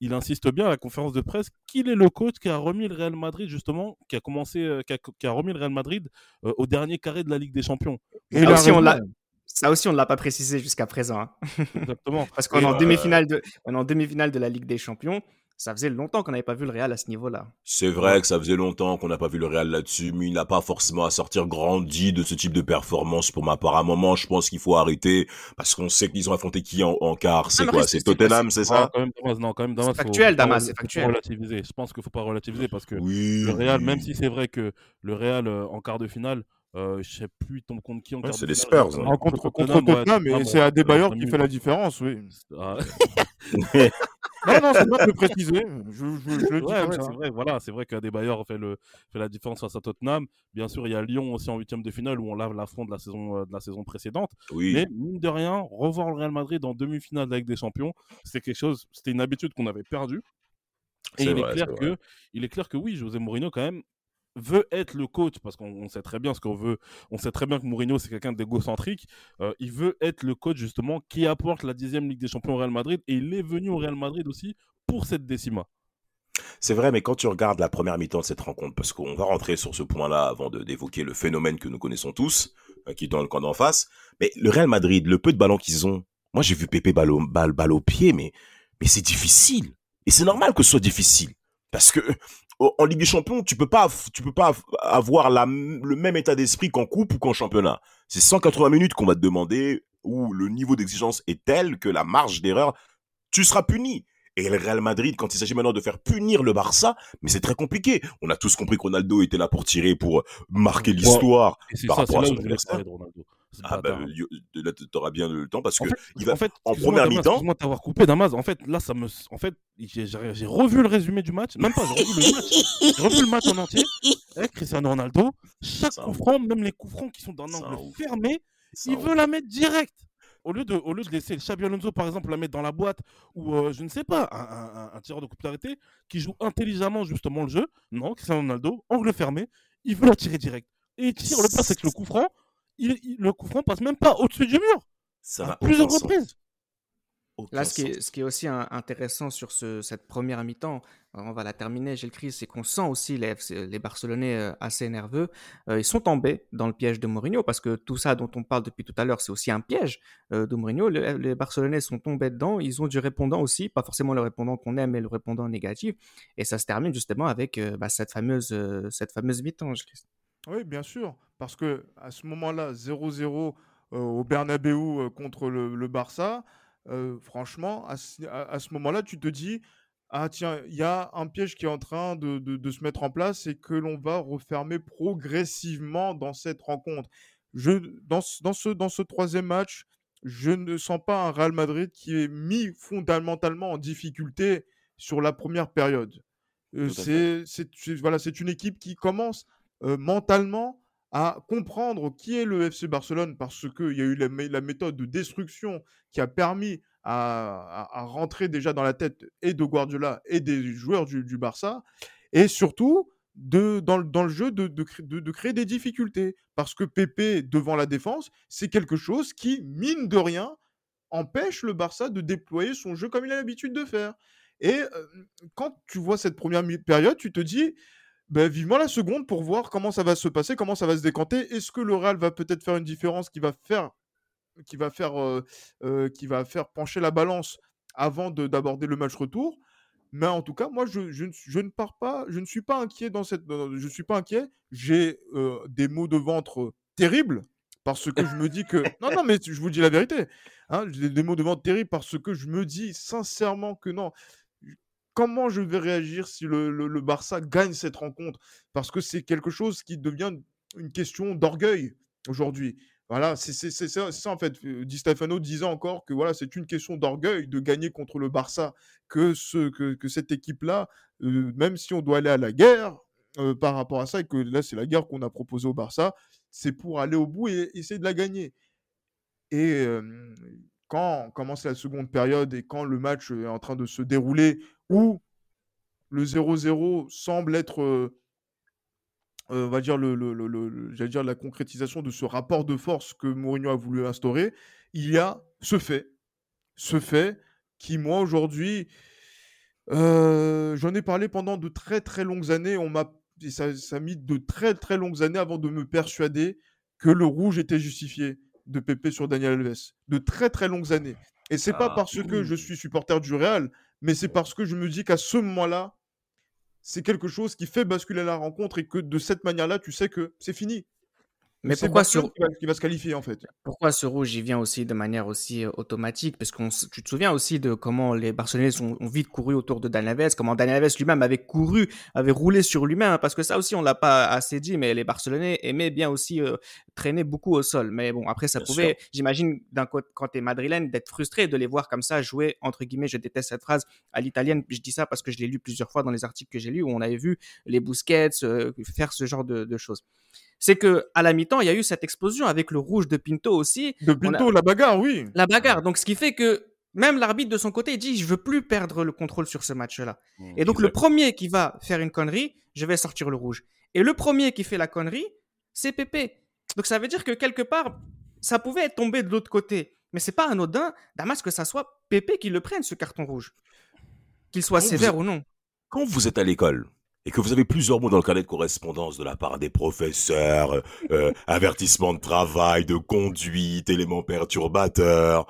il insiste bien à la conférence de presse qu'il est le coach qui a remis le Real Madrid, justement, qui a commencé, euh, qui a, remis le Real Madrid euh, au dernier carré de la Ligue des Champions. Et ça, aussi, on l'a, ça aussi, on ne l'a pas précisé jusqu'à présent. Hein. Exactement. Parce qu'on est demi-finale de, en demi-finale de la Ligue des Champions ça faisait longtemps qu'on n'avait pas vu le Real à ce niveau-là. C'est vrai que ça faisait longtemps qu'on n'a pas vu le Real là-dessus, mais il n'a pas forcément à sortir grandi de ce type de performance pour ma part. À un moment, je pense qu'il faut arrêter parce qu'on sait qu'ils ont affronté qui en, quart. C'est quoi C'est Tottenham, c'est ça? Non, quand même, Damas. C'est factuel, Damas, c'est factuel. Relativiser. Je pense qu'il faut pas relativiser parce que le Real, même si c'est vrai que le Real euh, en quart de finale, euh, je sais plus tombe contre qui en ouais, C'est les Spurs. Hein. Contre, contre, Tottenham, mais c'est Adebayor qui fait la différence, oui. Non, non, c'est pas de préciser. Je, je, le dis ouais, C'est vrai, voilà, c'est vrai qu'Adebayor fait, le, fait la différence face à Tottenham. Bien sûr, il y a Lyon aussi en huitième de finale où on lave l'affront de la saison euh, de la saison précédente. Oui. Mais mine de rien, revoir le Real Madrid en demi-finale avec des champions, c'était quelque chose, c'était une habitude qu'on avait perdue. Et il, est clair que, il est clair que oui, José Mourinho, quand même, veut être le coach, parce qu'on sait très bien ce qu'on veut, on sait très bien que Mourinho c'est quelqu'un d'égocentrique, euh, il veut être le coach justement qui apporte la dixième Ligue des Champions au Real Madrid et il est venu au Real Madrid aussi pour cette décima. C'est vrai, mais quand tu regardes la première mi-temps de cette rencontre, parce qu'on va rentrer sur ce point-là avant d'évoquer le phénomène que nous connaissons tous, euh, qui est dans le camp d'en face, mais le Real Madrid, le peu de ballons qu'ils ont, moi j'ai vu Pépé balle, balle, balle au pied, mais, mais c'est difficile. Et c'est normal que ce soit difficile. Parce que en Ligue des Champions, tu peux pas, tu peux pas avoir la, le même état d'esprit qu'en coupe ou qu'en championnat. C'est 180 minutes qu'on va te demander où le niveau d'exigence est tel que la marge d'erreur, tu seras puni. Et le Real Madrid, quand il s'agit maintenant de faire punir le Barça, mais c'est très compliqué. On a tous compris que Ronaldo était là pour tirer, pour marquer l'histoire par ça, rapport à son adversaire. Ronaldo. Ah bah, yo- là, t'auras bien le temps parce En que fait, il va en fait, en première mi-temps. T'avoir coupé, Damas. En fait, là, ça me. En fait, j'ai revu le résumé du match. Même pas, j'ai revu le match. J'ai revu le match en entier. Avec Cristiano Ronaldo, chaque coup franc, même les coups francs qui sont d'un angle ouf. fermé, il veut la mettre direct. Au lieu, de, au lieu de laisser le Xabi Alonso, par exemple, la mettre dans la boîte, ou euh, je ne sais pas, un, un- un- un tireur de coup d'arrêté qui joue intelligemment justement le jeu. Non, Cristiano Ronaldo, angle fermé, il veut la tirer direct. Et il tire le passe avec le coup franc. Il, il- le coup franc passe même pas au-dessus du mur. Ça À plusieurs reprises. Là, ce qui, est, sens. ce qui est aussi un- intéressant sur ce- cette première mi-temps, on va la terminer, Gilles Chris, c'est qu'on sent aussi les, Barcelonais euh, assez nerveux. Euh, ils sont tombés dans le piège de Mourinho parce que tout ça dont on parle depuis tout à l'heure, c'est aussi un piège euh, de Mourinho. Le- les Barcelonais sont tombés dedans. Ils ont du répondant aussi, pas forcément le répondant qu'on aime, mais le répondant négatif. Et ça se termine justement avec euh, bah, cette fameuse, euh, cette fameuse mi-temps, Gilles Christ. Oui, bien sûr. Parce que à ce moment-là, 0-0 euh, au Bernabeu euh, contre le, le Barça, euh, franchement, à, ce- moment-là, tu te dis, ah tiens, il y a un piège qui est en train de, de- de se mettre en place et que l'on va refermer progressivement dans cette rencontre. Je, dans, ce- dans, ce, dans ce troisième match, je ne sens pas un Real Madrid qui est mis fondamentalement en difficulté sur la première période. Euh, c'est voilà, c'est une équipe qui commence euh, mentalement à comprendre qui est le FC Barcelone parce qu'il y a eu la, mé- la méthode de destruction qui a permis à, à- rentrer déjà dans la tête et de Guardiola et des joueurs du, du Barça et surtout de, dans, le- dans le jeu de, de, de- créer des difficultés parce que Pépé devant la défense c'est quelque chose qui mine de rien empêche le Barça de déployer son jeu comme il a l'habitude de faire. Et euh, quand tu vois cette première mi- période tu te dis ben, vivement la seconde pour voir comment ça va se passer, comment ça va se décanter. Est-ce que le Real va peut-être faire une différence qui va faire, qui va faire, euh, euh, qui va faire pencher la balance avant de- d'aborder le match retour? Mais en tout cas, moi, je, je je ne pars pas, je ne suis pas inquiet dans cette, je suis pas inquiet. J'ai euh, des maux de ventre terribles parce que je me dis que non, non, mais je vous dis la vérité. Hein, j'ai des maux de ventre terribles parce que je me dis sincèrement que non comment je vais réagir si le, Barça gagne cette rencontre? Parce que c'est quelque chose qui devient une question d'orgueil aujourd'hui. Voilà, c'est ça, en fait. Euh, Di Stefano disait encore que voilà, c'est une question d'orgueil de gagner contre le Barça, que, ce, que, cette équipe-là, euh, même si on doit aller à la guerre euh, par rapport à ça, et que là c'est la guerre qu'on a proposée au Barça, c'est pour aller au bout et essayer de la gagner. Et quand commence la seconde période et quand le match est en train de se dérouler, où le 0-0 semble être, euh, euh, on va dire, le, dire la concrétisation de ce rapport de force que Mourinho a voulu instaurer, il y a ce fait, ce fait qui, moi, aujourd'hui, euh, j'en ai parlé pendant de très très longues années, on m'a, ça, ça a mis de très très longues années avant de me persuader que le rouge était justifié de Pépé sur Daniel Alves. De très très longues années. Et c'est pas Ah, parce que je suis supporter du Real, mais c'est parce que je me dis qu'à ce moment-là, c'est quelque chose qui fait basculer la rencontre et que de cette manière-là, tu sais que c'est fini. Mais pourquoi Barcelone sur- qui va, qui va se qualifier en fait Pourquoi ce rouge, il vient aussi de manière aussi automatique? Parce que tu te souviens aussi de comment les Barcelonais ont, ont vite couru autour de Daniel Alves, comment Daniel Alves lui-même avait couru, avait roulé sur lui-même, hein, parce que ça aussi, on l'a pas assez dit, mais les Barcelonais aimaient bien aussi euh, traîner beaucoup au sol. Mais bon, après, ça Bien pouvait, j'imagine, d'un côté, quand tu es madrilène, d'être frustré de les voir comme ça jouer, entre guillemets, je déteste cette phrase, à l'italienne. Je dis ça parce que je l'ai lu plusieurs fois dans les articles que j'ai lus, où on avait vu les Busquets euh, faire ce genre de, de choses. C'est que à la mi-temps, il y a eu cette explosion avec le rouge de Pinto aussi, De Pinto, la bagarre, oui. la bagarre. Donc, ce qui fait que même l'arbitre de son côté il dit je veux plus perdre le contrôle sur ce match-là. Et donc, le premier qui va faire une connerie, je vais sortir le rouge. Et le premier qui fait la connerie, c'est Pépé. Donc, ça veut dire que quelque part, ça pouvait être tombé de l'autre côté. Mais c'est pas anodin, Damas, que ça soit Pépé qui le prenne, ce carton rouge. Qu'il soit sévère vous- ou non. Quand vous êtes à l'école et que vous avez plusieurs mots dans le carnet de correspondance de la part des professeurs, euh, avertissement de travail, de conduite, éléments perturbateurs,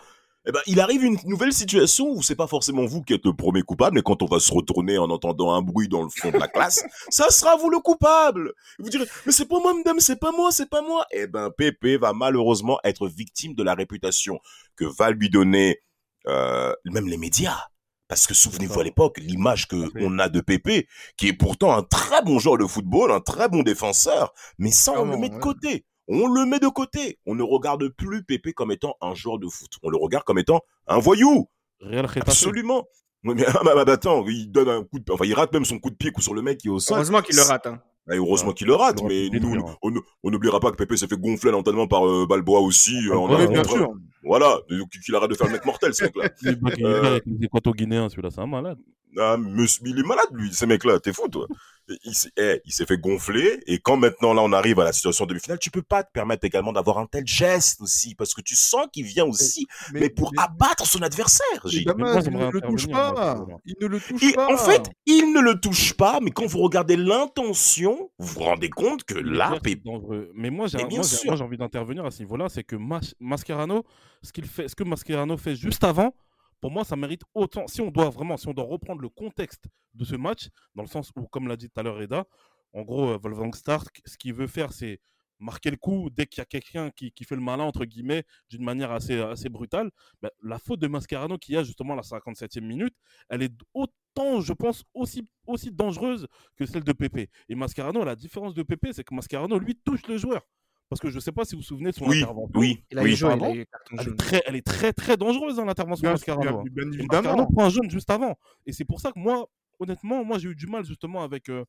eh ben, il arrive une nouvelle situation où c'est pas forcément vous qui êtes le premier coupable, mais quand on va se retourner en entendant un bruit dans le fond de la classe, ça sera vous le coupable. Vous direz, mais c'est pas moi, madame, c'est pas moi, c'est pas moi. Eh ben, Pépé va malheureusement être victime de la réputation que va lui donner, euh, même les médias. Parce que souvenez-vous à l'époque, l'image que fait. on a de Pépé, qui est pourtant un très bon joueur de football, un très bon défenseur, mais ça, on le met de ouais. côté. On le met de côté. On ne regarde plus Pépé comme étant un joueur de foot. On le regarde comme étant un voyou. Real. Absolument. Oui, mais ah, bah, bah, attends, il donne un coup de, enfin, il rate même son coup de pied sur le mec qui est au sol. Heureusement qu'il le rate. hein. Et heureusement qu'il le rate, mais nous, on n'oubliera pas que Pépé s'est fait gonfler l'entraînement par euh, Balboa aussi. euh, en Oui, avant- bien sûr. Voilà, qu'il arrête de faire le mec mortel, ce mec-là. Il est Euh, celui-là, c'est un malade. Ah, monsieur, il est malade, lui, ce mec-là, t'es fou, toi. Et Il s'est eh, il s'est fait gonfler, et quand maintenant, là, on arrive à la situation demi-finale, tu peux pas te permettre également d'avoir un tel geste aussi, parce que tu sens qu'il vient aussi, mais, pour abattre son adversaire, mais Gilles. Damas, Mais moi, il ne le touche pas. sur ce Il ne le touche Et pas. en fait, il ne le touche pas, mais quand vous regardez l'intention, vous vous rendez compte que là, Pépé, dangereux. Mais moi, j'ai envie d'intervenir à ce niveau-là, c'est que Mas- Mascherano, ce qu'il fait, ce que Mascherano fait juste avant, moi, ça mérite autant. Si on doit vraiment, si on doit reprendre le contexte de ce match, dans le sens où, comme l'a dit tout à l'heure Reda, en gros, euh, Wolfgang Stark, ce qu'il veut faire, c'est marquer le coup dès qu'il y a quelqu'un qui, qui fait le malin, entre guillemets, d'une manière assez, assez brutale. La faute de Mascherano qui a justement la 57e minute, elle est autant, je pense, aussi, aussi dangereuse que celle de Pépé. Et Mascherano, la différence de Pépé, c'est que Mascherano, lui, touche le joueur. Parce que je ne sais pas si vous vous souvenez de son oui, intervention. oui, Il a oui. il a eu Elle jaune. est, très, elle est très, très dangereuse dans l'intervention de hein. bien- évidemment. Mascherano prend un jaune juste avant. Et c'est pour ça que moi, honnêtement, moi j'ai eu du mal justement avec, euh,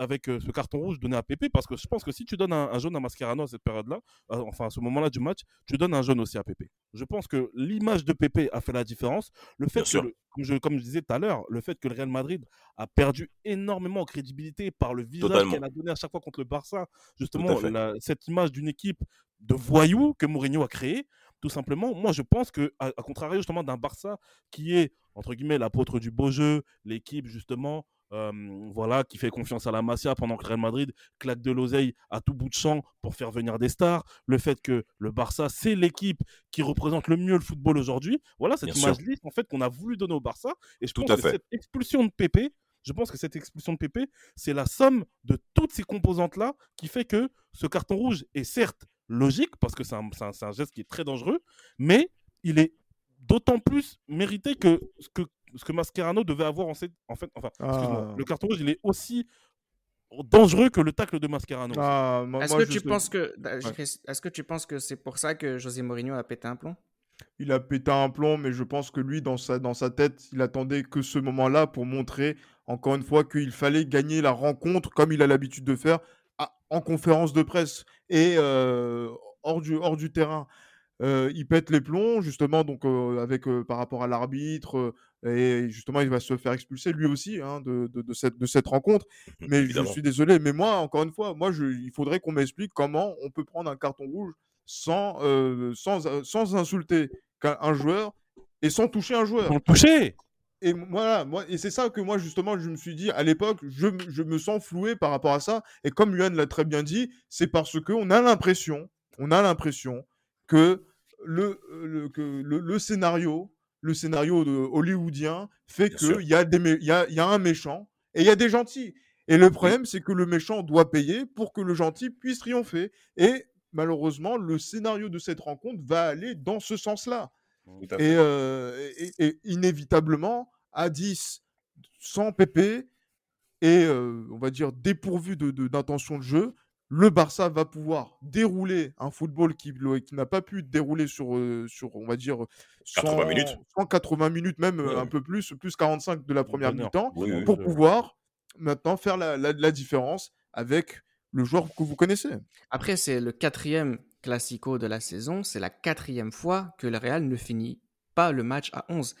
avec euh, ce carton rouge donné à Pépé parce que je pense que si tu donnes un, un jaune à Mascherano à cette période-là, euh, enfin à ce moment-là du match, tu donnes un jaune aussi à Pépé. Je pense que l'image de Pépé a fait la différence. Le fait Bien que, sûr. le- comme, je, comme je disais tout à l'heure, le fait que le Real Madrid a perdu énormément en crédibilité par le visage qu'elle a donné à chaque fois contre le Barça, justement, la- cette image d'une équipe de voyous que Mourinho a créée, tout simplement, moi je pense que, à, à contrario justement d'un Barça qui est, entre guillemets, l'apôtre du beau jeu, l'équipe justement, voilà, qui fait confiance à la Masia pendant que Real Madrid claque de l'oseille à tout bout de champ pour faire venir des stars, le fait que le Barça, c'est l'équipe qui représente le mieux le football aujourd'hui, voilà cette Bien image sûr. en fait qu'on a voulu donner au Barça, et je Tout pense à que fait. cette expulsion de Pépé, je pense que cette expulsion de Pépé, c'est la somme de toutes ces composantes-là qui fait que ce carton rouge est certes logique, parce que c'est un, un geste qui est très dangereux, mais il est d'autant plus mérité que ce que, ce que Mascherano devait avoir en, cette- en fait. Enfin, excuse-moi, Ah. le carton rouge, il est aussi dangereux que le tacle de Mascherano. Ah, moi- Est-ce moi, que tu penses que est-ce que tu penses que c'est pour ça que José Mourinho a pété un plomb? Il a pété un plomb, mais je pense que lui, dans sa, dans sa tête, il attendait que ce moment-là pour montrer, encore une fois, qu'il fallait gagner la rencontre, comme il a l'habitude de faire, à- en conférence de presse et euh, hors, du, hors du terrain. Euh, il pète les plombs, justement, donc euh, avec, euh, par rapport à l'arbitre, et justement, il va se faire expulser lui aussi hein, de, de- de cette, de cette rencontre. Mais je suis désolé, mais moi, encore une fois, moi, je, il faudrait qu'on m'explique comment on peut prendre un carton rouge sans, sans, sans insulter un joueur et sans toucher un joueur. Sans toucher Et voilà, moi, et c'est ça que moi, justement, je me suis dit à l'époque, je, je me sens floué par rapport à ça. Et comme Yuan l'a très bien dit, c'est parce qu'on a l'impression, on a l'impression que le, le, que le, le scénario, le scénario de hollywoodien fait qu'il y, a des y, a, il y a un méchant et il y a des gentils. Et le problème, c'est que le méchant doit payer pour que le gentil puisse triompher. Et malheureusement, le scénario de cette rencontre va aller dans ce sens-là. Et, euh, et- et inévitablement, à 10, sans PP et euh, on va dire dépourvu de- de- d'intention de, jeu, le Barça va pouvoir dérouler un football qui, n'a pas pu dérouler sur, euh, sur, on va dire, 80 minutes. 180 minutes, même Ouais. un peu plus, plus 45 de la première mi-temps, Oui, oui. pour Ouais. pouvoir maintenant faire la, la- la différence avec le joueur que vous connaissez. Après, c'est le quatrième classico de la saison. C'est la quatrième fois que le Real ne finit pas le match à 11.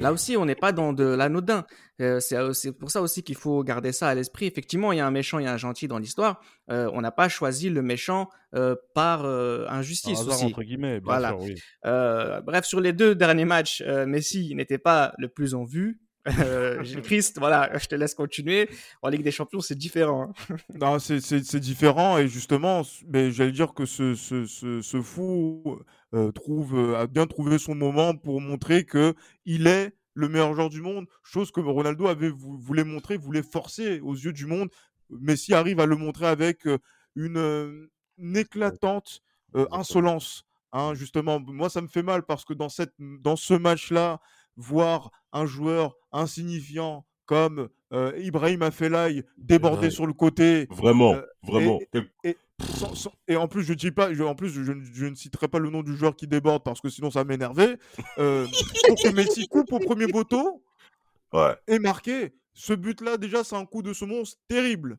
Là aussi, on n'est pas dans de l'anodin. Euh, c'est euh, c'est pour ça aussi qu'il faut garder ça à l'esprit. Effectivement, il y a un méchant et un gentil dans l'histoire. Euh, on n'a pas choisi le méchant euh, par euh, injustice hasard, aussi. entre guillemets, bien Voilà. sûr, oui. Euh, bref, sur les deux derniers matchs, euh, Messi n'était pas le plus en vue. Euh, Gilles Christ, voilà, je te laisse continuer. En Ligue des Champions, c'est différent. hein. Non, c'est- différent et justement, mais j'allais dire que ce, ce, ce, ce fou euh, trouve, euh, a bien trouvé son moment pour montrer que il est le meilleur joueur du monde, chose que Ronaldo avait vou- voulait montrer, voulait forcer aux yeux du monde. Messi arrive à le montrer avec euh, une, une éclatante euh, insolence. hein, justement, moi, ça me fait mal parce que dans, cette, dans ce match-là, voir un joueur insignifiant comme euh, Ibrahim Afellay déborder Ouais. sur le côté. Vraiment, Euh, vraiment. Et, sans- sans- et en plus, je dis pas, je- en plus, je, ne- je ne citerai pas le nom du joueur qui déborde parce que sinon ça m'énervait. Euh, pour que Messi coupe au premier poteau Ouais. et marqué. Ce but-là, déjà, c'est un coup de semonce terrible.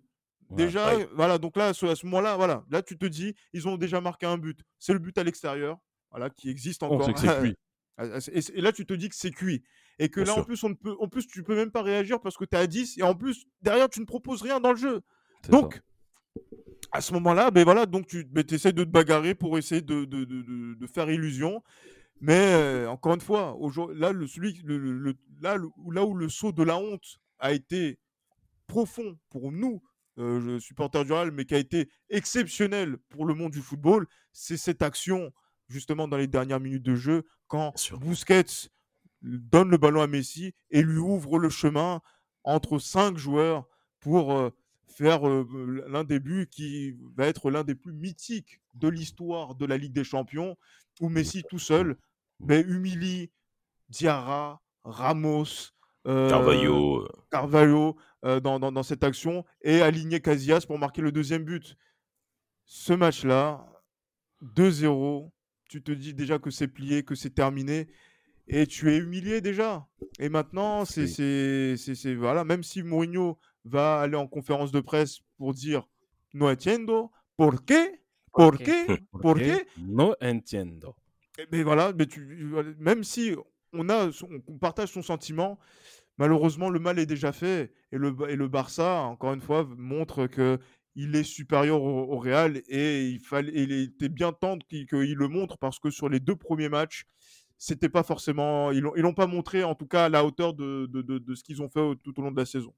Ouais, Déjà, voilà, donc là, à ce, moment-là, voilà, là, tu te dis, ils ont déjà marqué un but. C'est le but à l'extérieur, voilà, qui existe On encore. sait que c'est cuit. Ah, ah, Et, là, tu te dis que c'est cuit. Et que Bien là, en plus, on ne peut, en plus, tu peux même pas réagir parce que tu es à 10. Et en plus, derrière, tu ne proposes rien dans le jeu. Ça. Donc, à ce moment-là, ben voilà, donc tu essaies de te bagarrer pour essayer de, de, de- faire illusion. Mais euh, encore une fois, là, le, celui, le, le- là, là où le saut de la honte a été profond pour nous, euh, supporters du Real, mais qui a été exceptionnel pour le monde du football, c'est cette action justement dans les dernières minutes de jeu quand. Busquets donne le ballon à Messi et lui ouvre le chemin entre cinq joueurs pour euh, faire euh, l'un des buts qui va être l'un des plus mythiques de l'histoire de la Ligue des Champions, où Messi tout seul ben, humilie Diarra, Ramos, euh, Carvalho. Carvalho dans, dans- dans cette action et aligner Casillas pour marquer le deuxième but. Ce match-là, 2-0, tu te dis déjà que c'est plié, que c'est terminé et tu es humilié déjà. Et maintenant, c'est, Oui. c'est, c'est- c'est- voilà, même si Mourinho va aller en conférence de presse pour dire No entiendo, ¿por qué? ¿Por Ok. qué? ¿Por Ok, qué? No entiendo. Eh, Mais voilà, mais tu, même si on, a, son- on partage son sentiment, malheureusement, le mal est déjà fait. Et le, et le Barça, encore une fois, montre que il est supérieur au, Real et il, était bien temps qu'il le montre parce que sur les deux premiers matchs, c'était pas forcément. Ils l'ont pas montré, en tout cas, à la hauteur de, ce qu'ils ont fait tout au long de la saison.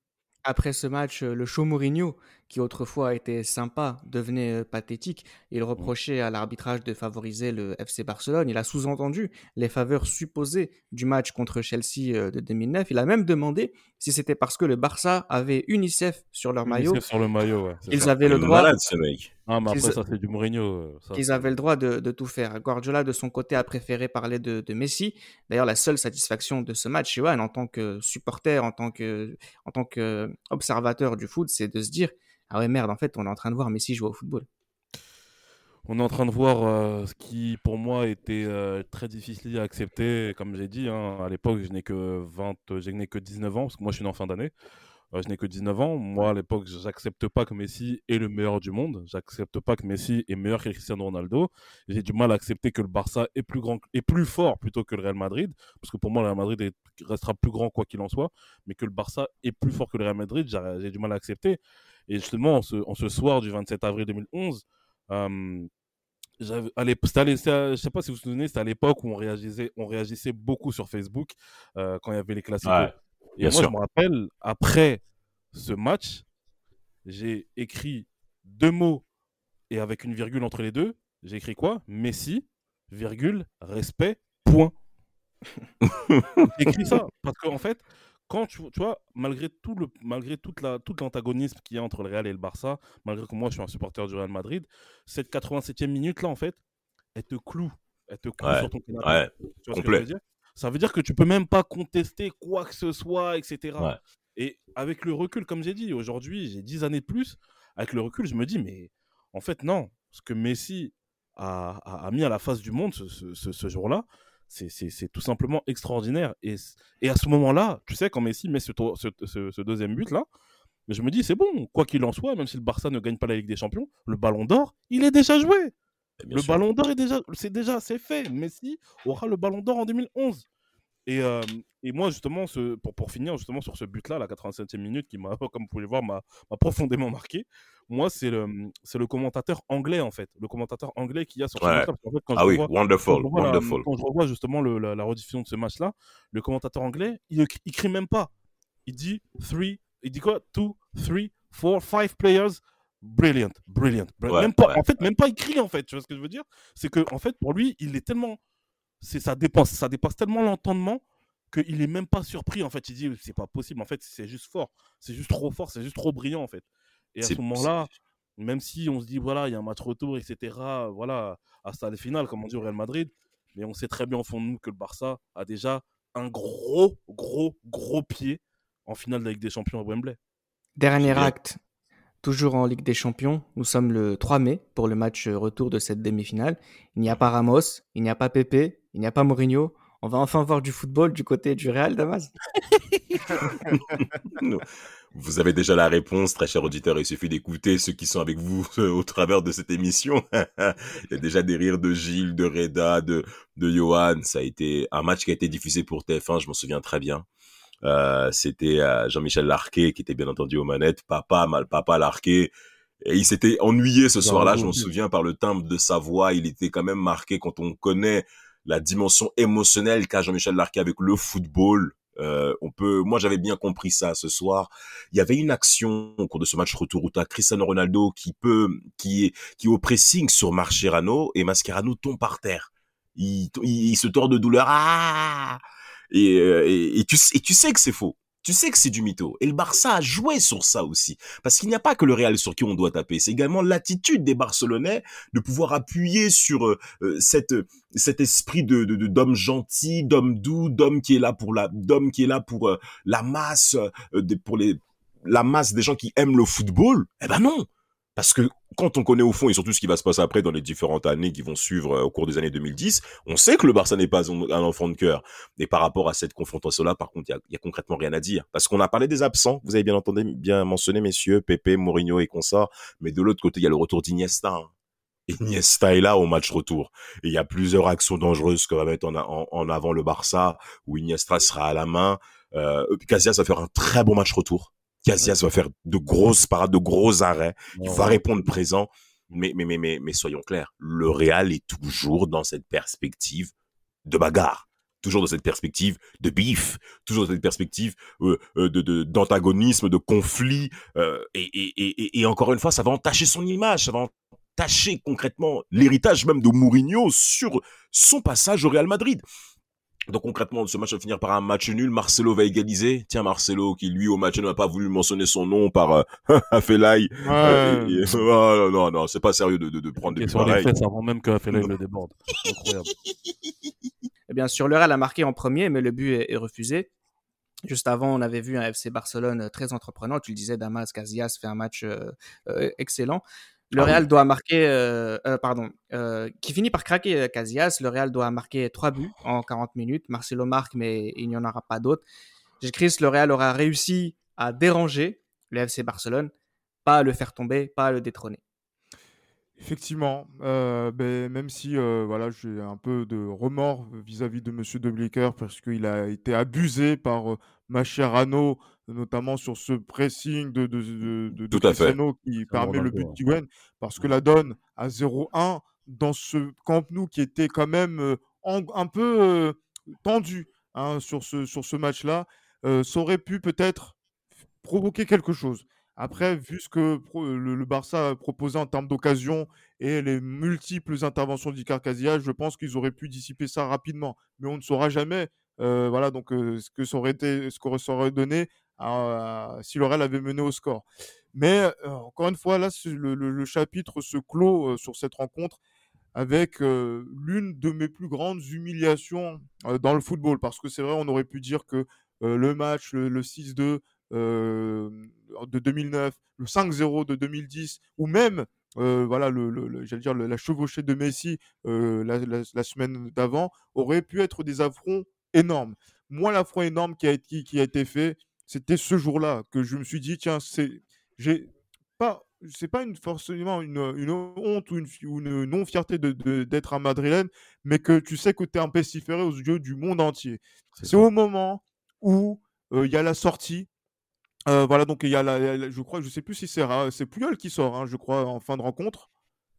Après ce match, euh, le show Mourinho, qui autrefois était sympa, devenait euh, pathétique. Il reprochait à l'arbitrage de favoriser le FC Barcelone. Il a sous-entendu les faveurs supposées du match contre Chelsea euh, de 2009. Il a même demandé si c'était parce que le Barça avait UNICEF sur leur maillot UNICEF sur le maillot, ouais. c'est qu'ils ça. avaient le il est droit malade, ce mec. Ah, mais après, ça, c'est du Mourinho. euh, ça, c'est- avaient le droit de, de tout faire. Guardiola, de son côté, a préféré parler de, de Messi. D'ailleurs, la seule satisfaction de ce match, Johan, en tant que supporter, en tant que, en tant que observateur du foot, c'est de se dire ah ouais merde, en fait, on est en train de voir Messi jouer au football. On est en train de voir euh, ce qui, pour moi, était euh, très difficile à accepter. Comme j'ai dit, hein, à l'époque, je n'ai que 20, je n'ai que 19 ans, parce que moi, je suis né en fin d'année. Euh, je n'ai que 19 ans. Moi, à l'époque, j'accepte pas que Messi est le meilleur du monde. J'accepte pas que Messi est meilleur que Cristiano Ronaldo. J'ai du mal à accepter que le Barça est plus grand, est plus fort plutôt que le Real Madrid, parce que pour moi, le Real Madrid est- restera plus grand quoi qu'il en soit, mais que le Barça est plus fort que le Real Madrid, j'ai du mal à accepter. Et justement, en ce, en ce soir du 27 avril 2011, euh, je sais pas si vous vous souvenez, c'était à l'époque où on réagissait, on réagissait beaucoup sur Facebook euh, quand il y avait les classiques. Ouais, Et bien moi, sûr. je me rappelle, après ce match, j'ai écrit deux mots et avec une virgule entre les deux, j'ai écrit quoi? Messi, virgule, respect, point. j'ai écrit ça parce qu'en fait, quand tu, tu vois, malgré tout le, malgré toute la, tout l'antagonisme qu'il y a entre le Real et le Barça, malgré que moi je suis un supporter du Real Madrid, cette 87e minute là en fait, elle te cloue, elle te cloue Ouais, sur ton canapé. Ouais, Tu vois ce que complet. je veux dire? Ça veut dire que tu peux même pas contester quoi que ce soit, etc. Ouais. Et avec le recul, comme j'ai dit, aujourd'hui, j'ai 10 années de plus. Avec le recul, je me dis, mais en fait, non. Ce que Messi a, a- a mis à la face du monde ce, ce- ce- jour-là, c'est- tout simplement extraordinaire. Et, et à ce moment-là, tu sais, quand Messi met ce, tour- ce- ce- ce deuxième but-là, je me dis, c'est bon, quoi qu'il en soit, même si le Barça ne gagne pas la Ligue des Champions, le ballon d'or, il est déjà joué. Bien le sûr. ballon d'or est déjà, c'est déjà, c'est fait. Messi aura le ballon d'or en 2011. Et, euh, et moi, justement, ce, pour, pour finir justement sur ce but-là, la 87e minute, qui m'a, comme vous pouvez le voir, m'a m'a profondément marqué. Moi, c'est le, c'est le commentateur anglais, en fait. Le commentateur anglais qu'il y a sur ce Ouais. fait, quand Ah oui, revois- quand wonderful, la- wonderful. quand je revois justement le- la, la rediffusion de ce match-là, le commentateur anglais, il, il crie même pas. Il dit three, il dit quoi? Two, three, four, five players. Brilliant, brilliant. brilliant. Ouais, même pas, ouais. En fait, même pas il crie, en fait. Tu vois ce que je veux dire? C'est que, en fait, pour lui, il est tellement. C'est, ça, dépasse, ça dépasse tellement l'entendement qu'il est même pas surpris. En fait, il dit c'est pas possible. En fait, c'est juste fort. C'est juste trop fort. C'est juste trop brillant, en fait. Et à ce moment-là, même si on se dit, voilà, il y a un match retour, etc., voilà, à stade final, comme on dit au Real Madrid, mais on sait très bien au fond de nous que le Barça a déjà un gros, gros, gros pied en finale de la Ligue des Champions à Wembley. Dernier acte, toujours en Ligue des Champions. Nous sommes le 3 mai pour le match retour de cette demi-finale. Il n'y a pas Ramos, il n'y a pas Pepe, il n'y a pas Mourinho. On va enfin voir du football du côté du Real Damas. Vous avez déjà la réponse, très cher auditeur. Il suffit d'écouter ceux qui sont avec vous euh, au travers de cette émission. Il y a déjà des rires de Gilles, de Reda, de, de Johan. Ça a été un match qui a été diffusé pour TF1, je m'en souviens très bien. Euh, C'était euh, Jean-Michel Larquet qui était bien entendu aux manettes. Papa, mal papa Larquet. Et il s'était ennuyé ce soir-là, je m'en souviens, par le timbre de sa voix. Il était quand même marqué quand on connaît la dimension émotionnelle qu'a Jean-Michel Larquet avec le football. Euh, on peut, moi j'avais bien compris ça ce soir. Il y avait une action au cours de ce match retour où Cristiano Ronaldo qui peut, qui est, qui est au pressing sur Mascherano et Mascherano tombe par terre. Il, il, il se tord de douleur. Ah et, euh, et, tu, et tu sais que c'est faux. Tu sais que c'est du mytho. Et le Barça a joué sur ça aussi. Parce qu'il n'y a pas que le Real sur qui on doit taper. C'est également l'attitude des Barcelonais de pouvoir appuyer sur euh, euh, cette, cet esprit de, de, de- d'homme gentil, d'homme doux, d'homme qui est là pour la, d'homme qui est là pour euh, la masse, euh, des- pour les, la masse des gens qui aiment le football. Eh ben non. Parce que quand on connaît au fond et surtout ce qui va se passer après dans les différentes années qui vont suivre euh, au cours des années 2010, on sait que le Barça n'est pas un enfant de cœur. Et par rapport à cette confrontation-là, par contre, il y y a concrètement rien à dire. Parce qu'on a parlé des absents, vous avez bien entendu, bien mentionné, messieurs, Pepe, Mourinho et consorts. Mais de l'autre côté, il y a le retour d'Iniesta. hein. Iniesta est là au match retour. Et il y a plusieurs actions dangereuses que va mettre en, en, en avant le Barça, où Iniesta sera à la main. Euh, Casillas va faire un très bon match retour. Casillas va faire de grosses parades, de gros arrêts. Il va répondre présent. Mais, mais, mais, mais, mais soyons clairs, le Real est toujours dans cette perspective de bagarre. Toujours dans cette perspective de bif, toujours dans cette perspective euh, euh, de d'antagonisme, de, conflit, euh, et, et, et- et encore une fois, ça va entacher son image, ça va entacher concrètement l'héritage même de Mourinho sur son passage au Real Madrid. Donc concrètement, ce match va finir par un match nul. Marcelo va égaliser. Tiens, Marcelo, qui lui au match n'a pas voulu mentionner son nom par euh, Felay. Euh, et- et- oh, non, non, c'est pas sérieux de, de, de prendre des sur les fesses avant même que Fellaini le déborde. Incroyable. Eh bien sûr, le Real a marqué en premier, mais le but est, est refusé. Juste avant, on avait vu un FC Barcelone très entreprenant. Tu le disais, Damas Casillas fait un match euh, euh, excellent. Le Ah Real oui. doit marquer, euh, euh, pardon, euh, qui finit par craquer Casillas. Le Real doit marquer trois buts en 40 minutes. Marcelo marque, mais il n'y en aura pas d'autres. Chris, le Real aura réussi à déranger le FC Barcelone, pas à le faire tomber, pas à le détrôner. Effectivement, euh, ben, même si euh, voilà, j'ai un peu de remords vis-à-vis de Monsieur De Blicker parce qu'il a été abusé par euh, Mascherano, notamment sur ce pressing de, de, de, de- Tout à fait. Qui permet le but ouais. d'Iwen, parce que la donne à 0-1 dans ce Camp Nou qui était quand même en- un peu tendu hein, sur ce, sur ce match-là, euh, ça aurait pu peut-être provoquer quelque chose. Après, vu ce que le, le Barça a proposé en termes d'occasion et les multiples interventions d'Icar Casillas, je pense qu'ils auraient pu dissiper ça rapidement. Mais on ne saura jamais euh, voilà, donc, euh, ce que ça aurait, été, ce que ça aurait donné à- si le Real avait mené au score. Mais euh, encore une fois, là, le, chapitre se clôt euh, sur cette rencontre avec euh, l'une de mes plus grandes humiliations dans le football. Parce que c'est vrai, on aurait pu dire que le match, le, le 6-2 euh, de 2009, le 5-0 de 2010, ou même voilà, j'allais dire la chevauchée de Messi la, semaine d'avant, aurait pu être des affronts énormes. Moi, l'affront énorme qui a été fait, c'était ce jour-là que je me suis dit, tiens, c'est, j'ai pas, c'est pas une, forcément une, une honte ou une, fi- ou une non-fierté de, de- d'être un Madrilène, mais que tu sais que tu es un pestiféré aux yeux du monde entier. C'est au moment où euh, il y a la sortie. euh, voilà, donc il y a la, je crois, je sais plus si c'est Ra- c'est Puyol qui sort, hein, je crois, en fin de rencontre.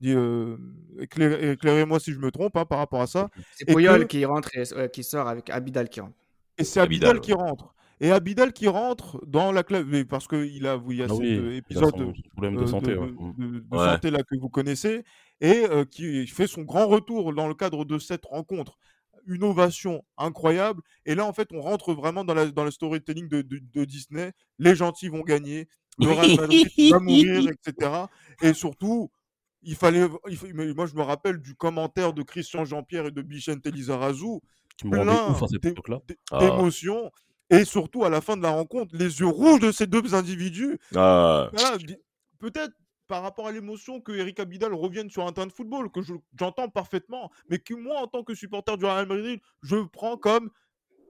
Dis, euh, éclairez- éclairez-moi si je me trompe hein, par rapport à ça. C'est Puyol que- qui rentre et euh, qui sort avec Abidal qui rentre. Et c'est Abidal, Abidal qui rentre. Et Abidal qui rentre dans la clave, parce qu'il a, il y a Ah cet oui, euh, a épisode son problème de euh, santé. de, ouais. de- de- de Ouais. santé là que vous connaissez et euh, qui fait son grand retour dans le cadre de cette rencontre. Une ovation incroyable. Et là, en fait, on rentre vraiment dans, la, dans le storytelling de, Disney. Les gentils vont gagner, le Real Madrid va mourir, etc. Et surtout, il fallait. il fa- mais moi, je me rappelle du commentaire de Christian Jean-Pierre et de Bichente Lizarazu qui me rendait plein ouf à cette époque-là. Ah. Et surtout, à la fin de la rencontre, les yeux rouges de ces deux individus. Ah, Voilà, peut-être par rapport à l'émotion que Eric Abidal revienne sur un terrain de football, que je- j'entends parfaitement, mais que moi, en tant que supporter du Real Madrid, je prends comme